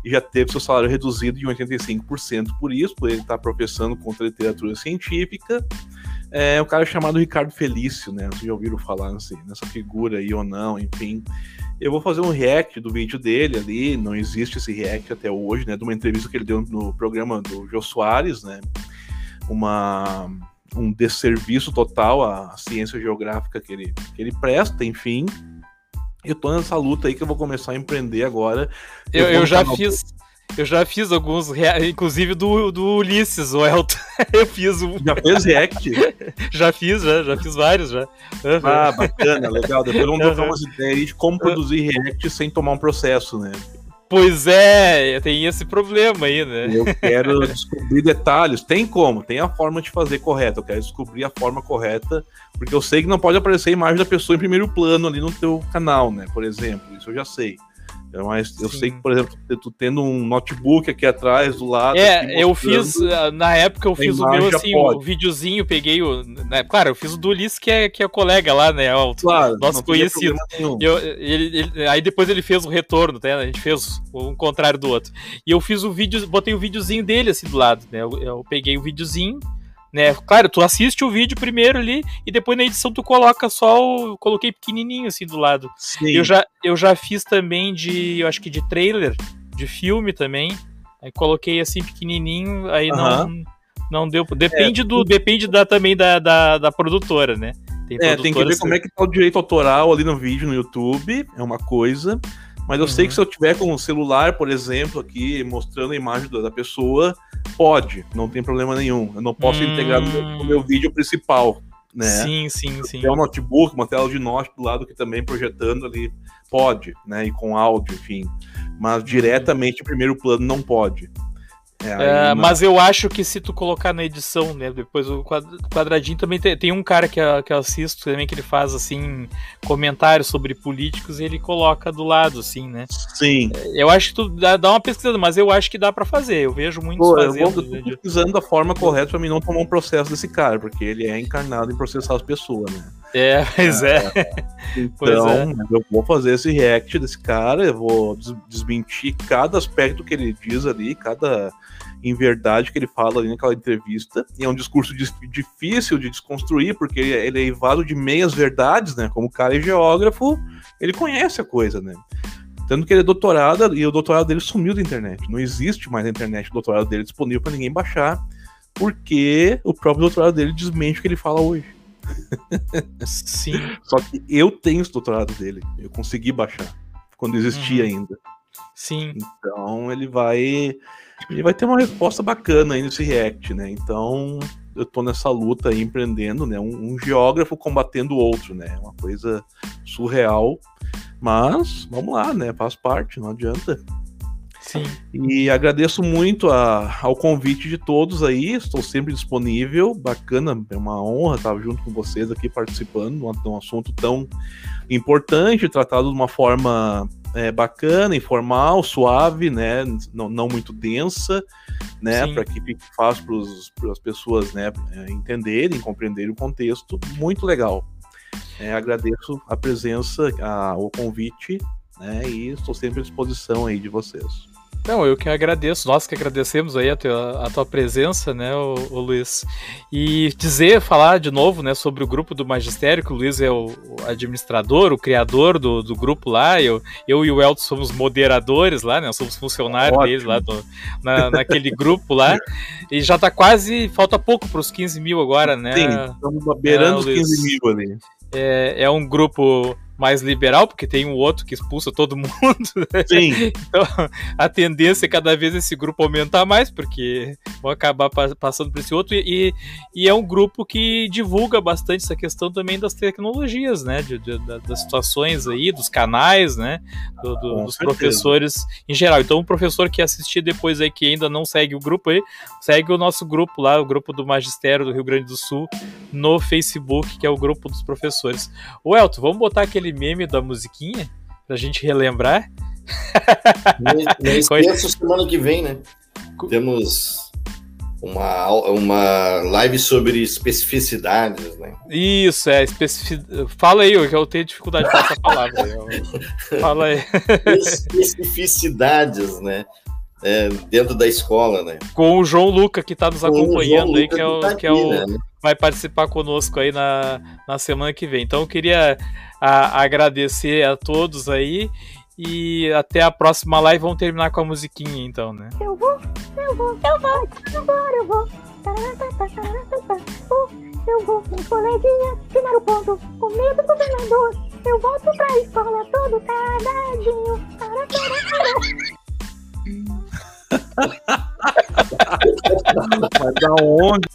E já teve seu salário reduzido em 85% por isso, por ele estar professando contra a literatura científica. É um cara chamado Ricardo Felício, né? Vocês já ouviram falar assim, nessa figura aí ou não, enfim. Eu vou fazer um react do vídeo dele ali, não existe esse react até hoje, né? De uma entrevista que ele deu no programa do Jô Soares, né? Uma, um desserviço total à ciência geográfica que ele, que ele presta, enfim eu tô nessa luta aí que eu vou começar a empreender agora. Eu, eu já fiz. Eu já fiz alguns, inclusive do, do Ulisses, o Elton. eu fiz um. Já fez react? já fiz, já, já fiz vários já. Uhum. Ah, bacana, legal. Depois vamos uhum. trocar umas ideias de como produzir react sem tomar um processo, né? Pois é, tem esse problema aí, né? Eu quero descobrir detalhes. Tem como, tem a forma de fazer correta. Eu quero descobrir a forma correta, porque eu sei que não pode aparecer a imagem da pessoa em primeiro plano ali no teu canal, né? Por exemplo, isso eu já sei. Mas eu Sim. sei que, por exemplo, tu tendo um notebook aqui atrás do lado. É, eu fiz, ah, na época eu fiz o meu assim, o videozinho, peguei o. Né, claro, eu fiz o do Ulisses, que é, que é colega lá, né? O claro, nosso conhecido. Eu, ele, ele, aí depois ele fez o retorno, né? A gente fez um contrário do outro. E eu fiz o vídeo, botei o videozinho dele assim do lado, né? Eu, eu peguei o videozinho né? Claro, tu assiste o vídeo primeiro ali e depois na edição tu coloca só o. Coloquei pequenininho assim do lado. Sim. Eu já, eu já fiz também de. Eu acho que de trailer, de filme também. Aí coloquei assim pequenininho, aí não. Não deu. Depende é, do. Depende da, também da, da, da produtora, né? Tem, é, tem que ver como é que tá o direito autoral ali no vídeo no YouTube, é uma coisa. Mas eu uhum. sei que uhum. se eu tiver com o celular, por exemplo, aqui mostrando a imagem da pessoa, pode, não tem problema nenhum. Eu não posso hum... integrar no meu, no meu, vídeo principal, né? Sim, sim, sim. Tem um notebook, uma tela de note do lado que também projetando ali pode, né? E com áudio, enfim. Mas diretamente em primeiro plano não pode. É, aí É, não- mas eu acho que se tu colocar na edição, né, depois o quad- quadradinho também tem, tem um cara que, eu- que eu assisto também que ele faz assim comentários sobre políticos e ele coloca do lado assim, né? Sim. Eu acho que tu dá, dá uma pesquisada, mas eu acho que dá pra fazer. Eu vejo muitos Pô, eu fazendo. vou eu tô de- pesquisando a forma correta pra mim não tomar um processo desse cara, porque ele é encarnado em processar as pessoas, né? É, pois é. Pois Então, é. eu vou fazer esse react desse cara, eu vou des- desmentir cada aspecto que ele diz ali, cada inverdade que ele fala ali naquela entrevista. E é um discurso dis- difícil de desconstruir, porque ele, é evado de meias verdades, né? Como o cara é geógrafo, ele conhece a coisa, né? Tanto que ele é doutorado e o doutorado dele sumiu da internet. Não existe mais na internet o doutorado dele disponível para ninguém baixar, porque o próprio doutorado dele desmente o que ele fala hoje. Sim. Só que eu tenho esse doutorado dele. Eu consegui baixar. Quando existia Uhum. ainda. Sim. Então ele vai. Ele vai ter uma resposta bacana aí nesse React, né? Então eu tô nessa luta aí empreendendo, né? Um, um geógrafo combatendo o outro, né? Uma coisa surreal. Mas vamos lá, né? Faz parte, não adianta. Sim. E agradeço muito a- ao convite de todos aí, estou sempre disponível, bacana, é uma honra estar junto com vocês aqui participando de um, um assunto tão importante, tratado de uma forma é, bacana, informal, suave, né, não, não muito densa, né, para que fique fácil para as pessoas, né, é, entenderem, compreenderem o contexto, muito legal. É, agradeço a presença, a- o convite, né, e estou sempre à disposição aí de vocês. Não, eu que agradeço, nós que agradecemos aí a tua, a tua presença, né, o, Luiz. E dizer, falar de novo, né, sobre o grupo do Magistério, que o Luiz é o, o administrador, o criador do, do grupo lá, eu, eu e o Elton somos moderadores lá, né, somos funcionários Ótimo. deles lá do- na, naquele grupo lá, e já tá quase, falta pouco para os 15 mil agora, né? Sim, estamos beirando É, os Luiz. 15 mil ali. É, é um grupo mais liberal, porque tem um outro que expulsa todo mundo, né? Sim, Então, a tendência é cada vez esse grupo aumentar mais, porque vão acabar pa- passando por esse outro. E, e é um grupo que divulga bastante essa questão também das tecnologias, né? De, de- da- das situações aí, dos canais, né? do- do- dos certeza. professores em geral. Então, o professor que assistir depois aí, que ainda não segue o grupo aí, segue o nosso grupo lá, o grupo do Magistério do Rio Grande do Sul, no Facebook, que é o grupo dos professores. Ô, Elton, vamos botar aquele meme da musiquinha? Pra gente relembrar? Não, esqueça semana que vem, né? Temos uma, uma live sobre especificidades, né? Isso, é especific... Fala aí, que eu tenho dificuldade com essa palavra. Eu- Fala aí. Especificidades, né? É, dentro da escola, né? Com o João Luca, que tá nos Com acompanhando aí, que é o, tá que é aqui, o né? vai participar conosco aí na, na semana que vem. Então eu queria a- agradecer a todos aí e até a próxima live. Vamos terminar com a musiquinha então, né? Eu vou, eu vou, eu vou, agora eu vou. Uh, Eu vou, meus coleguinhas, final o ponto. Com medo do governador, eu volto pra escola todo cagadinho. Vai dar onde?